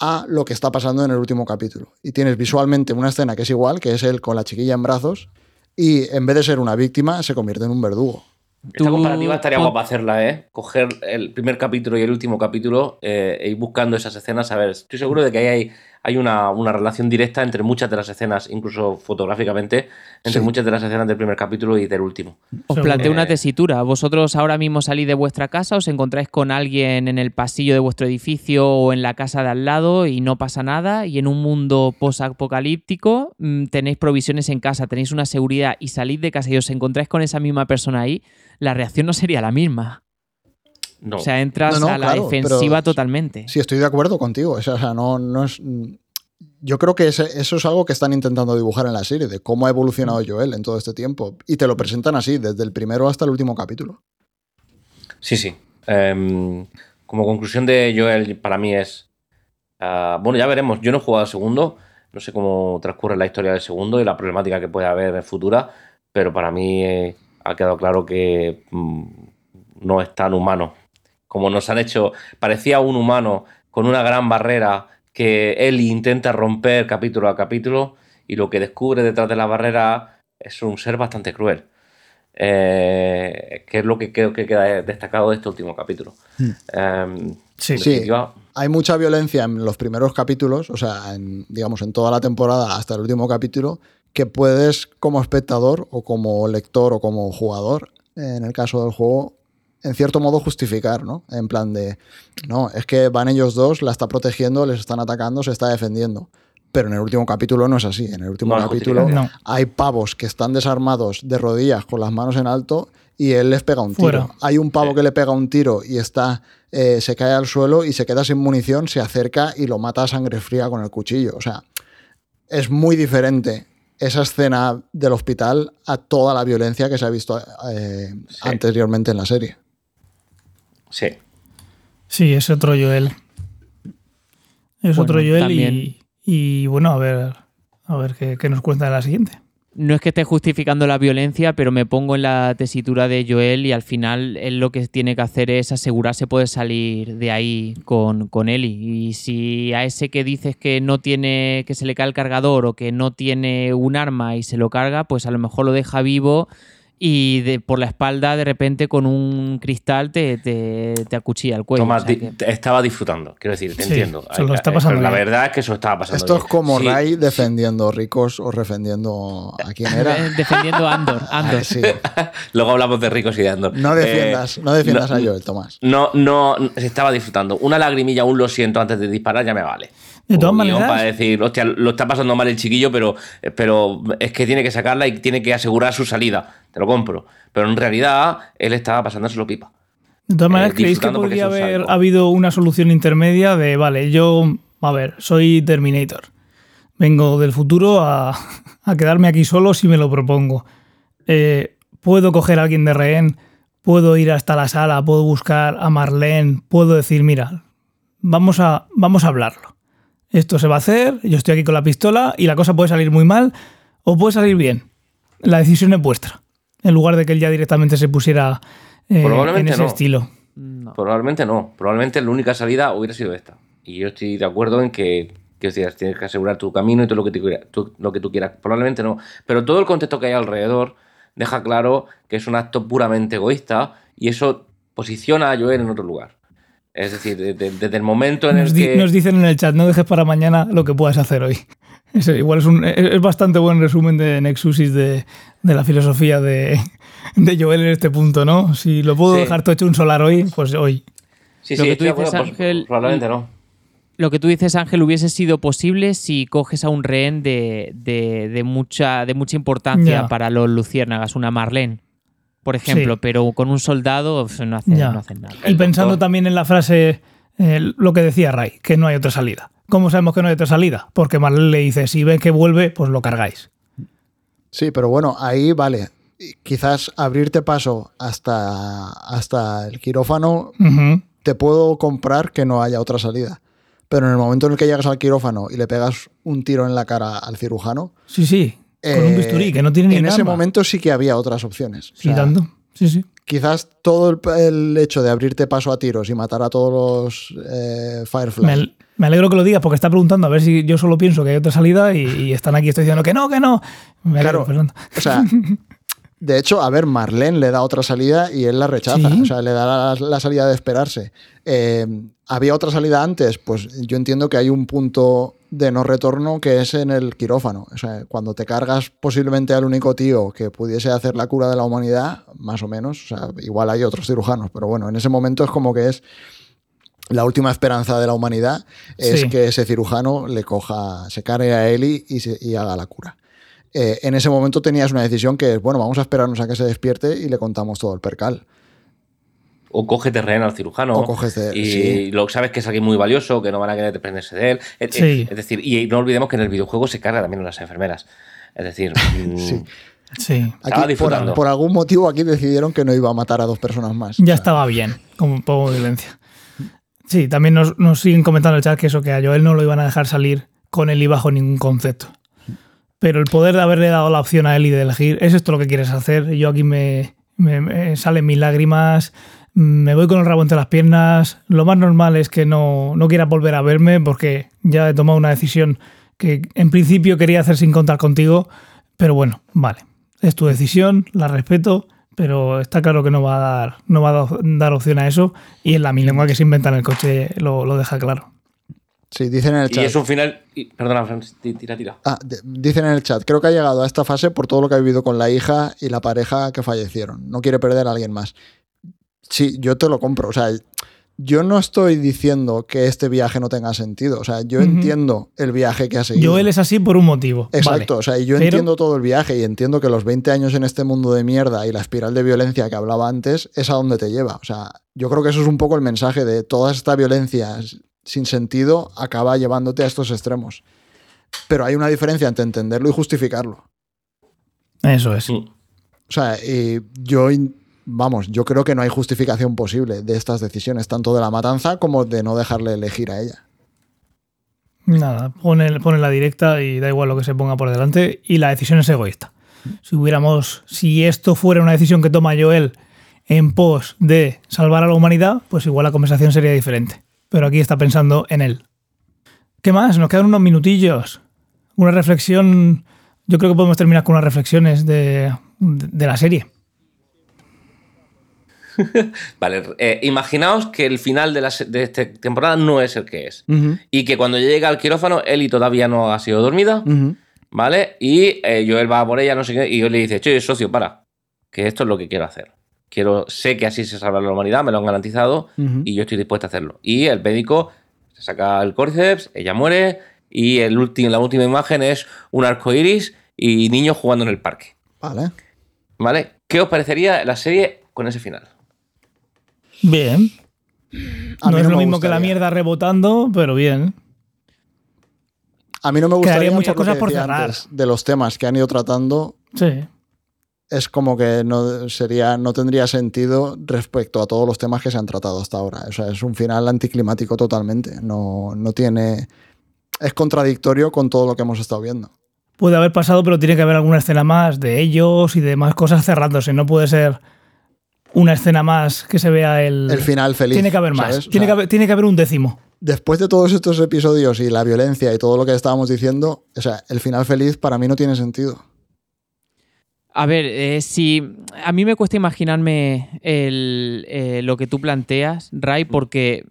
a lo que está pasando en el último capítulo. Y tienes visualmente una escena que es igual, que es él con la chiquilla en brazos, y en vez de ser una víctima, se convierte en un verdugo. Esta comparativa estaría guapa hacerla, ¿eh? Coger el primer capítulo y el último capítulo eh, e ir buscando esas escenas. A ver, estoy seguro de que ahí hay hay una, una relación directa entre muchas de las escenas, incluso fotográficamente, entre Sí. muchas de las escenas del primer capítulo y del último. Os planteo una tesitura. Vosotros ahora mismo salís de vuestra casa, os encontráis con alguien en el pasillo de vuestro edificio o en la casa de al lado y no pasa nada. Y en un mundo posapocalíptico mm, tenéis provisiones en casa, tenéis una seguridad y salís de casa y os encontráis con esa misma persona ahí, la reacción no sería la misma. No. O sea, entras No, no, a la claro, defensiva totalmente. Sí, estoy de acuerdo contigo. O sea, no, no es. Yo creo que ese- eso es algo que están intentando dibujar en la serie, de cómo ha evolucionado Joel en todo este tiempo. Y te lo presentan así, desde el primero hasta el último capítulo. Sí, sí. Em, como conclusión de Joel, para mí es. ah, bueno, ya veremos. Yo no he jugado al segundo. No sé cómo transcurre la historia del segundo y la problemática que puede haber en futura. Pero para mí eh, ha quedado claro que mm, no es tan humano. Como nos han hecho. Parecía un humano con una gran barrera que él intenta romper capítulo a capítulo. Y lo que descubre detrás de la barrera es un ser bastante cruel. Eh, que es lo que creo que queda destacado de este último capítulo. Em, Sí. Sí. Hay mucha violencia en los primeros capítulos, o sea, en, digamos, en toda la temporada hasta el último capítulo, que puedes como espectador o como lector o como jugador, en el caso del juego, en cierto modo justificar, ¿no? En plan de, no, es que van ellos dos, la está protegiendo, les están atacando, se está defendiendo. Pero en el último capítulo no es así. En el último No capítulo hay pavos que están desarmados de rodillas con las manos en alto y él les pega un Fuera. tiro. Hay un pavo que le pega un tiro y está eh, se cae al suelo y se queda sin munición, se acerca y lo mata a sangre fría con el cuchillo. O sea, es muy diferente esa escena del hospital a toda la violencia que se ha visto eh, Sí. anteriormente en la serie. Sí. Sí, es otro Joel. Es Bueno, otro Joel también- y, y, bueno, a ver, a ver qué, qué nos cuenta de la siguiente. No es que esté justificando la violencia, pero me pongo en la tesitura de Joel y al final él lo que tiene que hacer es asegurarse poder salir de ahí con, con Eli. Y si a ese que dices que no tiene, que se le cae el cargador o que no tiene un arma y se lo carga, pues a lo mejor lo deja vivo y de, por la espalda de repente con un cristal te, te, te acuchilla el cuello. Tomás O sea di- que- estaba disfrutando, quiero decir, te Sí, entiendo. se lo está pasando pero la bien. verdad es que eso estaba pasando. Esto es como Sí, Ray defendiendo ricos o defendiendo a quién era. Defendiendo a Andor. Andor. Ah, sí. Luego hablamos de ricos y de Andor. No defiendas, Eh, no defiendas no- a Joel, Tomás. No, no, se estaba disfrutando. Una lagrimilla, un lo siento antes de disparar, ya me vale. De todas maneras- Para decir, hostia, lo está pasando mal el chiquillo, pero, pero es que tiene que sacarla y tiene que asegurar su salida. Te lo compro. Pero en realidad, él estaba pasándoselo pipa. De todas maneras, Eh, ¿creéis que podría haber psycho. habido una solución intermedia de, vale, yo, a ver, soy Terminator. Vengo del futuro a, a quedarme aquí solo si me lo propongo. Eh, puedo coger a alguien de rehén, puedo ir hasta la sala, puedo buscar a Marlene, puedo decir, mira, vamos a, vamos a hablarlo. Esto se va a hacer, yo estoy aquí con la pistola y la cosa puede salir muy mal o puede salir bien. La decisión es vuestra. En lugar de que él ya directamente se pusiera eh, en Probablemente ese no. estilo. No. Probablemente no. Probablemente la única salida hubiera sido esta. Y yo estoy de acuerdo en que, que decías, tienes que asegurar tu camino y todo lo que, te quiera- tú- lo que tú quieras. Probablemente no. Pero todo el contexto que hay alrededor deja claro que es un acto puramente egoísta y eso posiciona a Joel en otro lugar. Es decir, de- de- desde el momento en Nos, el di- que... nos dicen en el chat, no dejes para mañana lo que puedas hacer hoy. Es, igual es, un, es es bastante buen resumen de Nexusis de, de la filosofía de, de Joel en este punto, ¿no? Si lo puedo Sí. dejar todo hecho un solar hoy, pues hoy. Sí, Lo sí, que tú de dices, acuerdo, pues, Ángel, probablemente no. Lo que tú dices, Ángel, hubiese sido posible si coges a un rehén de, de- de mucha, de mucha importancia para los luciérnagas, una Marlene, por ejemplo, Sí. pero con un soldado no hacen, Ya. no hacen nada. Y pensando doctor. también en la frase, eh, lo que decía Ray, que no hay otra salida. ¿Cómo sabemos que no hay otra salida? Porque Marlene le dice, si ven que vuelve, pues lo cargáis. Sí, pero bueno, ahí vale. Quizás abrirte paso hasta, hasta el quirófano, te puedo comprar que no haya otra salida. Pero en el momento en el que llegas al quirófano y le pegas un tiro en la cara al cirujano, Sí, sí, con un eh, bisturí, que no tiene ni en ese arma. momento sí que había otras opciones. O sea, tanto. Sí, sí. quizás todo el, el hecho de abrirte paso a tiros y matar a todos los eh, Firefly. Me, al- me alegro que lo digas porque está preguntando a ver si yo solo pienso que hay otra salida y, y están aquí, estoy diciendo que no, que no. Me alegro, Claro. Fernando. O sea, de hecho, a ver, Marlene le da otra salida y él la rechaza. Sí. O sea, le da la, la salida de esperarse. Eh, ¿Había otra salida antes? Pues yo entiendo que hay un punto de no retorno que es en el quirófano. O sea, cuando te cargas posiblemente al único tío que pudiese hacer la cura de la humanidad, más o menos, o sea, igual hay otros cirujanos, pero bueno, en ese momento es como que es la última esperanza de la humanidad, es Sí. que ese cirujano le coja, se cargue a Eli y, se- y haga la cura. Eh, en ese momento tenías una decisión que es, bueno, vamos a esperarnos a que se despierte y le contamos todo el percal. O coge terreno al cirujano. O coges de- Y sí. lo sabes que es alguien muy valioso, que no van a querer desprenderse de él. Es, Sí. es decir, y no olvidemos que en el videojuego se carga también a las enfermeras. Es decir, mm, Sí. Sí. Estaba Aquí, por, algún motivo aquí decidieron que no iba a matar a dos personas más. Ya estaba bien, como un poco de violencia. Sí, también nos, nos siguen comentando en el chat que eso, que a Joel no lo iban a dejar salir con él y bajo ningún concepto. Pero el poder de haberle dado la opción a él y de elegir, ¿es esto lo que quieres hacer? Yo aquí me, me- me salen mis lágrimas, me voy con el rabo entre las piernas. Lo más normal es que no, no quieras volver a verme porque ya he tomado una decisión que en principio quería hacer sin contar contigo. Pero bueno, vale. Es tu decisión, la respeto, pero está claro que no va a dar, no va a dar- opción a eso. Y en la mi lengua que se inventa en el coche lo, lo deja claro. Sí, dicen en el y chat. es un final. y- perdona, tira, tira. Ah, dicen en el chat, creo que ha llegado a esta fase por todo lo que ha vivido con la hija y la pareja que fallecieron. No quiere perder a alguien más. Sí, yo te lo compro. O sea, yo no estoy diciendo que este viaje no tenga sentido. O sea, yo entiendo el viaje que ha seguido. Joel es así por un motivo. Exacto, Vale. o sea, y yo Pero- entiendo todo el viaje y entiendo que los 20 años en este mundo de mierda y la espiral de violencia que hablaba antes es a donde te lleva. O sea, yo creo que eso es un poco el mensaje de toda esta violencia sin sentido acaba llevándote a estos extremos. Pero hay una diferencia entre entenderlo y justificarlo. Eso es. Mm. O sea, y yo, vamos, yo creo que no hay justificación posible de estas decisiones, tanto de la matanza como de no dejarle elegir a ella. Nada, pone, la directa y da igual lo que se ponga por delante. Y la decisión es egoísta. Si hubiéramos, si esto fuera una decisión que toma Joel en pos de salvar a la humanidad, pues igual la conversación sería diferente. Pero aquí está pensando en él. ¿Qué más? Nos quedan unos minutillos. Una reflexión. Yo creo que podemos terminar con unas reflexiones de la serie. Vale, eh, imaginaos que el final de, la, de esta temporada no es el que es. Y que cuando llega al quirófano, Eli todavía no ha sido dormida. ¿vale? Y eh, Joel va por ella, no sé qué, y yo le dice, che, socio, para, que esto es lo que quiero hacer. Quiero, sé que así se salva la humanidad, me lo han garantizado, y yo estoy dispuesto a hacerlo. Y el médico se saca el córceps, ella muere, y el último, la última imagen es un arco iris y niños jugando en el parque. Vale. ¿Vale? ¿Qué os parecería la serie con ese final? Bien. A no mí es lo mismo que la mierda rebotando, pero bien. A mí no me gustaría Quedarían muchas por cosas por cerrar. de los temas que han ido tratando. Sí. Es como que no sería, no tendría sentido respecto a todos los temas que se han tratado hasta ahora. O sea, es un final anticlimático totalmente. No, no tiene. Es contradictorio con todo lo que hemos estado viendo. Puede haber pasado, pero tiene que haber alguna escena más de ellos y de más cosas cerrándose. No puede ser una escena más que se vea el. El final feliz. Tiene que haber más. ¿sabes? O Tiene, sea, que haber, tiene que haber un décimo. Después de todos estos episodios y la violencia y todo lo que estábamos diciendo, o sea, el final feliz para mí no tiene sentido. A ver, eh, si a mí me cuesta imaginarme el, eh, lo que tú planteas, Ray, porque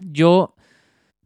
yo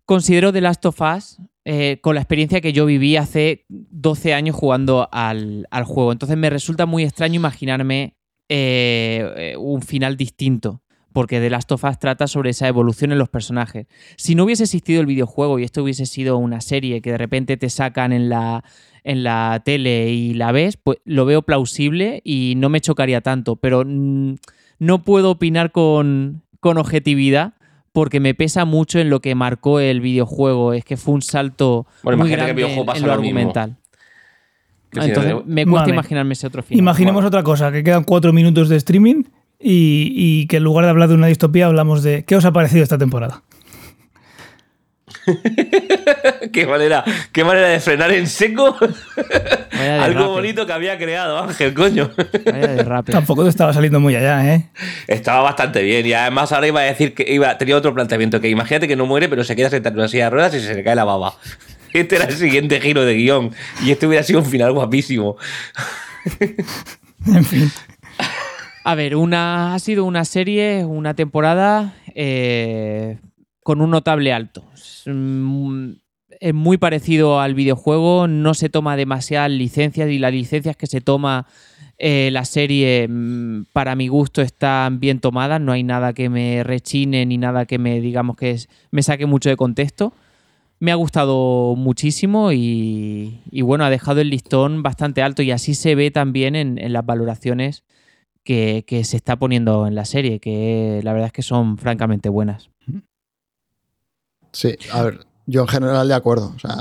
considero The Last of Us eh, con la experiencia que yo viví hace 12 años jugando al, al juego. Entonces me resulta muy extraño imaginarme eh, eh, un final distinto. Porque The Last of Us trata sobre esa evolución en los personajes. Si no hubiese existido el videojuego y esto hubiese sido una serie que de repente te sacan en la, en la tele y la ves, pues lo veo plausible y no me chocaría tanto. Pero no puedo opinar con, con objetividad porque me pesa mucho en lo que marcó el videojuego. Es que fue un salto Bueno, muy imagínate que el grande videojuego en, pasa en lo argumental. Entonces me cuesta Vale. imaginarme ese otro final. Imaginemos otra cosa, que quedan cuatro minutos de streaming y, y que en lugar de hablar de una distopía hablamos de qué os ha parecido esta temporada. ¿Qué, manera, qué manera de frenar en seco algo bonito que había creado Ángel, coño. Tampoco te estaba saliendo muy allá, ¿eh? Estaba bastante bien y además ahora iba a decir que iba, tenía otro planteamiento, que imagínate que no muere pero se queda sentado en una silla de ruedas y se le cae la baba. Este era el siguiente giro de guion y este hubiera sido un final guapísimo. En fin. A ver, una, ha sido una serie, una temporada eh, con un notable alto. Es, mm, es muy parecido al videojuego, no se toma demasiadas licencias y las licencias que se toma eh, la serie, mm, para mi gusto, están bien tomadas, no hay nada que me rechine ni nada que me, digamos, que me saque mucho de contexto. Me ha gustado muchísimo y, bueno, ha dejado el listón bastante alto y así se ve también en, las valoraciones que, se está poniendo en la serie, que la verdad es que son francamente buenas. Sí, a ver, yo en general de acuerdo. O sea,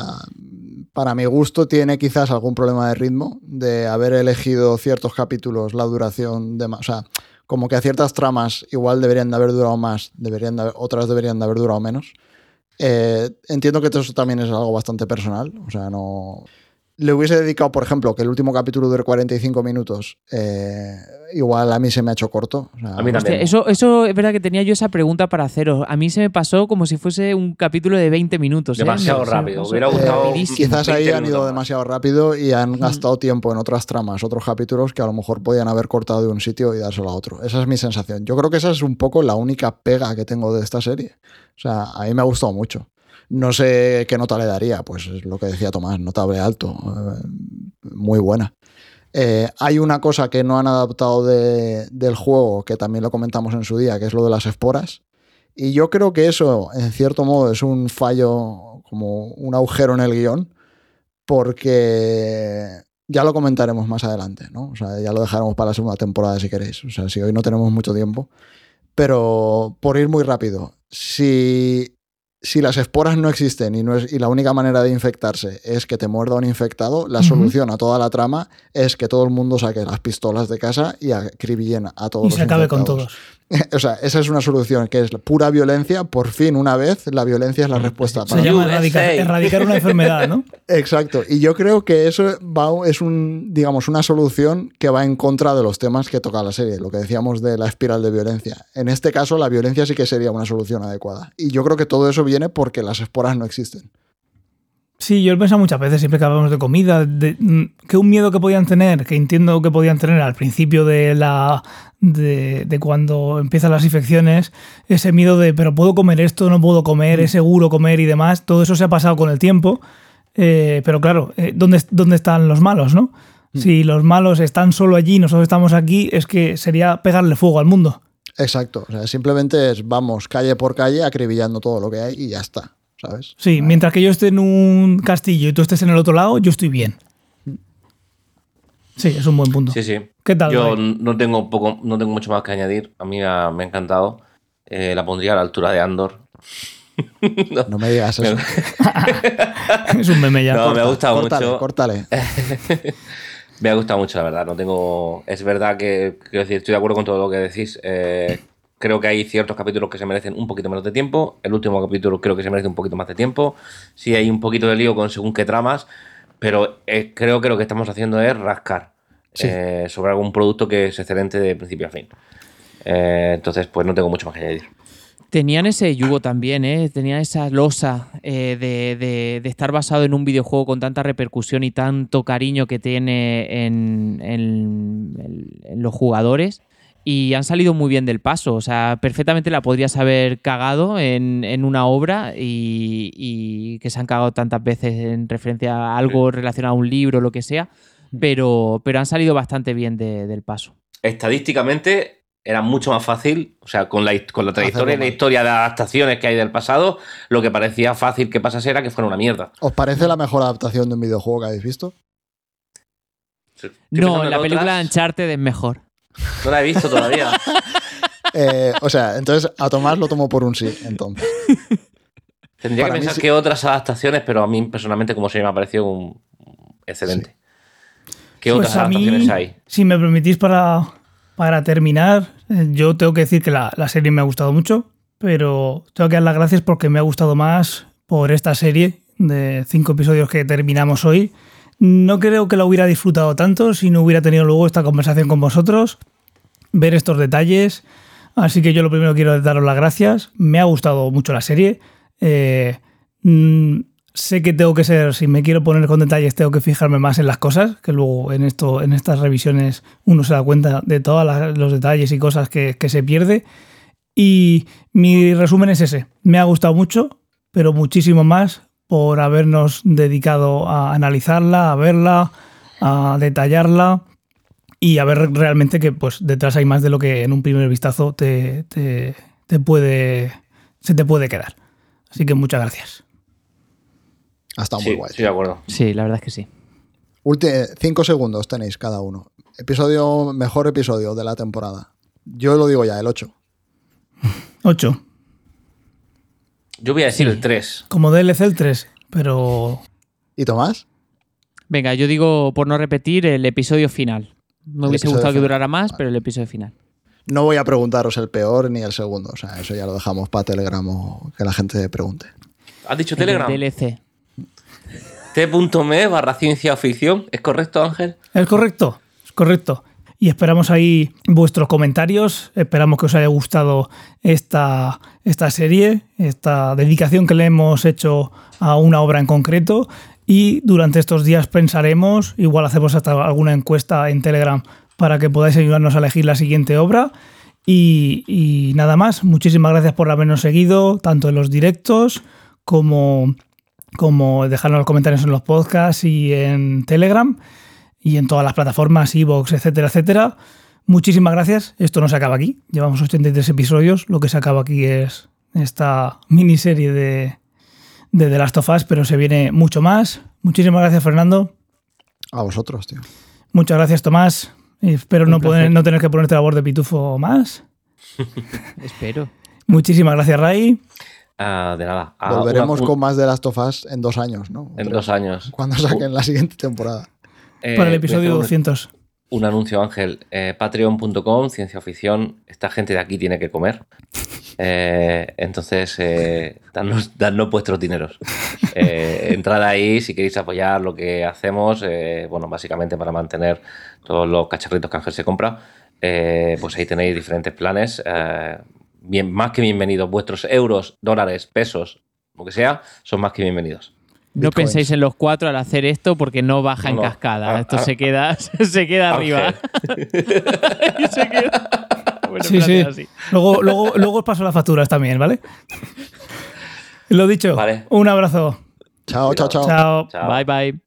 para mi gusto tiene quizás algún problema de ritmo, de haber elegido ciertos capítulos, la duración de más. O sea, como que a ciertas tramas igual deberían de haber durado más, deberían otras deberían de haber durado menos. Eh, entiendo que eso también es algo bastante personal. O sea, no le hubiese dedicado, por ejemplo, que el último capítulo dure 45 minutos, eh, igual a mí se me ha hecho corto. a mí también. eso, eso es verdad que tenía yo esa pregunta para haceros. A mí se me pasó como si fuese un capítulo de 20 minutos. ¿eh? Demasiado rápido. Hubiera gustado. quizás ahí han ido demasiado rápido y han gastado tiempo en otras tramas, otros capítulos que a lo mejor podían haber cortado de un sitio y dárselo a otro. Esa es mi sensación. Yo creo que esa es un poco la única pega que tengo de esta serie. O sea, a mí me ha gustado mucho. No sé qué nota le daría, pues es lo que decía Tomás, notable alto, eh, muy buena. Eh, hay una cosa que no han adaptado del juego, que también lo comentamos en su día, que es lo de las esporas. Y yo creo que eso, en cierto modo, es un fallo, como un agujero en el guion, porque ya lo comentaremos más adelante, ¿no? O sea, ya lo dejaremos para la segunda temporada si queréis. O sea, si hoy no tenemos mucho tiempo. Pero por ir muy rápido, si si las esporas no existen y, no es, y la única manera de infectarse es que te muerda un infectado, la solución a toda la trama es que todo el mundo saque las pistolas de casa y acribillen a todos. Y se acabe con todos. o sea, esa es una solución que es pura violencia. Por fin, una vez, la violencia es la respuesta. Se llama erradicar, una enfermedad, ¿no? Exacto. Y yo creo que eso va, es un, digamos, una solución que va en contra de los temas que toca la serie, lo que decíamos de la espiral de violencia. En este caso, la violencia sí que sería una solución adecuada. Y yo creo que todo eso viene porque las esporas no existen. Sí, yo lo he pensado muchas veces, siempre que hablamos de comida, de, mm, que un miedo que podían tener, que entiendo que podían tener al principio de la de, cuando empiezan las infecciones, ese miedo de, pero puedo comer esto, no puedo comer, es seguro comer y demás, todo eso se ha pasado con el tiempo, eh, pero claro, eh, ¿dónde, ¿dónde, están los malos, no? Mm. Si los malos están solo allí, nosotros estamos aquí, es que sería pegarle fuego al mundo. Exacto, o sea, simplemente es vamos calle por calle acribillando todo lo que hay y ya está. Sí, mientras que yo esté en un castillo y tú estés en el otro lado, yo estoy bien. Sí, es un buen punto. Sí, sí. ¿Qué tal? Yo no tengo, poco, no tengo mucho más que añadir. A mí me ha, encantado. Eh, la pondría a la altura de Andor. no, me digas eso. es un meme ya. No, me ha gustado mucho. Córtale. me ha gustado mucho, la verdad. No tengo. Es verdad que, quiero decir, estoy de acuerdo con todo lo que decís. Eh, Creo que hay ciertos capítulos que se merecen un poquito menos de tiempo. El último capítulo creo que se merece un poquito más de tiempo. Sí hay un poquito de lío con según qué tramas, pero eh, creo que lo que estamos haciendo es rascar eh, sobre algún producto que es excelente de principio a fin. Eh, entonces, pues no tengo mucho más que añadir. Tenían ese yugo también, ¿eh? tenían esa losa de, estar basado en un videojuego con tanta repercusión y tanto cariño que tiene en los jugadores y han salido muy bien del paso. O sea, perfectamente la podrías haber cagado en, una obra y, que se han cagado tantas veces en referencia a algo relacionado a un libro o lo que sea, pero, pero han salido bastante bien del paso. Estadísticamente era mucho más fácil, o sea, con la, con la trayectoria y la historia de adaptaciones que hay del pasado, lo que parecía fácil que pasase era que fuera una mierda. ¿Os parece la mejor adaptación de un videojuego que habéis visto? No, la película de Uncharted es mejor. No la he visto todavía. Eh, o sea, entonces a Tomás lo tomo por un sí, entonces. Tendría que pensar que otras adaptaciones, pero a mí personalmente como se me ha parecido un... excelente. ¿Qué pues otras adaptaciones hay? Si me permitís para, para terminar, eh, yo tengo que decir que la, la, serie me ha gustado mucho, pero tengo que dar las gracias porque me ha gustado más por esta serie de cinco episodios que terminamos hoy no creo que la hubiera disfrutado tanto si no hubiera tenido luego esta conversación con vosotros, ver estos detalles. Así que yo lo primero quiero daros las gracias. Me ha gustado mucho la serie. Eh, mm, sé que tengo que ser, si me quiero poner con detalles, tengo que fijarme más en las cosas, que luego en, esto, en estas revisiones uno se da cuenta de todos los detalles y cosas que, que se pierde. Y mi resumen es ese. Me ha gustado mucho, pero muchísimo más por habernos dedicado a analizarla, a verla, a detallarla y a ver realmente que pues detrás hay más de lo que en un primer vistazo te, te, te puede se te puede quedar. Así que muchas gracias. Ha estado Sí, muy guay. estoy de acuerdo. Sí, la verdad es que sí. Ulti- cinco segundos tenéis cada uno. Episodio, mejor episodio de la temporada. Yo lo digo ya, el 8. 8. Yo voy a decir Sí. el 3. Como DLC el 3, pero ¿Y Tomás? Venga, yo digo, por no repetir, el episodio final. Me El hubiese gustado que durara más, Vale. pero el episodio final. No voy a preguntaros el peor ni el segundo. O sea, eso ya lo dejamos para Telegram o que la gente pregunte. ¿Has dicho El Telegram? DLC. T.me barra ciencia ficción. ¿Es correcto, Ángel? es correcto, es correcto. Y esperamos ahí vuestros comentarios, esperamos que os haya gustado esta, esta serie, esta dedicación que le hemos hecho a una obra en concreto. Y durante estos días pensaremos, igual hacemos hasta alguna encuesta en Telegram para que podáis ayudarnos a elegir la siguiente obra. Y, nada más, muchísimas gracias por habernos seguido, tanto en los directos como, como dejarnos los comentarios en los podcasts y en Telegram y en todas las plataformas, iVoox, etcétera, etcétera. Muchísimas gracias. Esto no se acaba aquí. Llevamos 83 episodios. Lo que se acaba aquí es esta miniserie de, de The Last of Us, pero se viene mucho más. Muchísimas gracias, Fernando. A vosotros, tío. Muchas gracias, Tomás. Espero Un no, poder- no tener que ponerte la voz de pitufo más. Espero. Muchísimas gracias, Ray. Ah, de nada. Ah, Volveremos una- con más de Last of Us en dos años, ¿no? En Tres. dos años. Cuando saquen la siguiente temporada. Eh, para el episodio un- 200. Un anuncio, Ángel. Eh, Patreon.com, ciencia ficción. Esta gente de aquí tiene que comer. Eh, entonces, eh, dadnos vuestros dineros. Eh, entrad ahí si queréis apoyar lo que hacemos. bueno, básicamente para mantener todos los cacharritos que Ángel se compra. Pues ahí tenéis diferentes planes. bien, más que bienvenidos. Vuestros euros, dólares, pesos, lo que sea, son más que bienvenidos. No Bitcoins. penséis en los cuatro al hacer esto porque no baja en cascada. Ah, Esto ah, se queda, se queda arriba. Y se queda- Bueno, Sí, sí. así. Luego, luego, luego os paso las facturas también, ¿vale? Lo dicho. Vale. Un abrazo. Chao, chao, chao. Chao. Chao. Bye bye.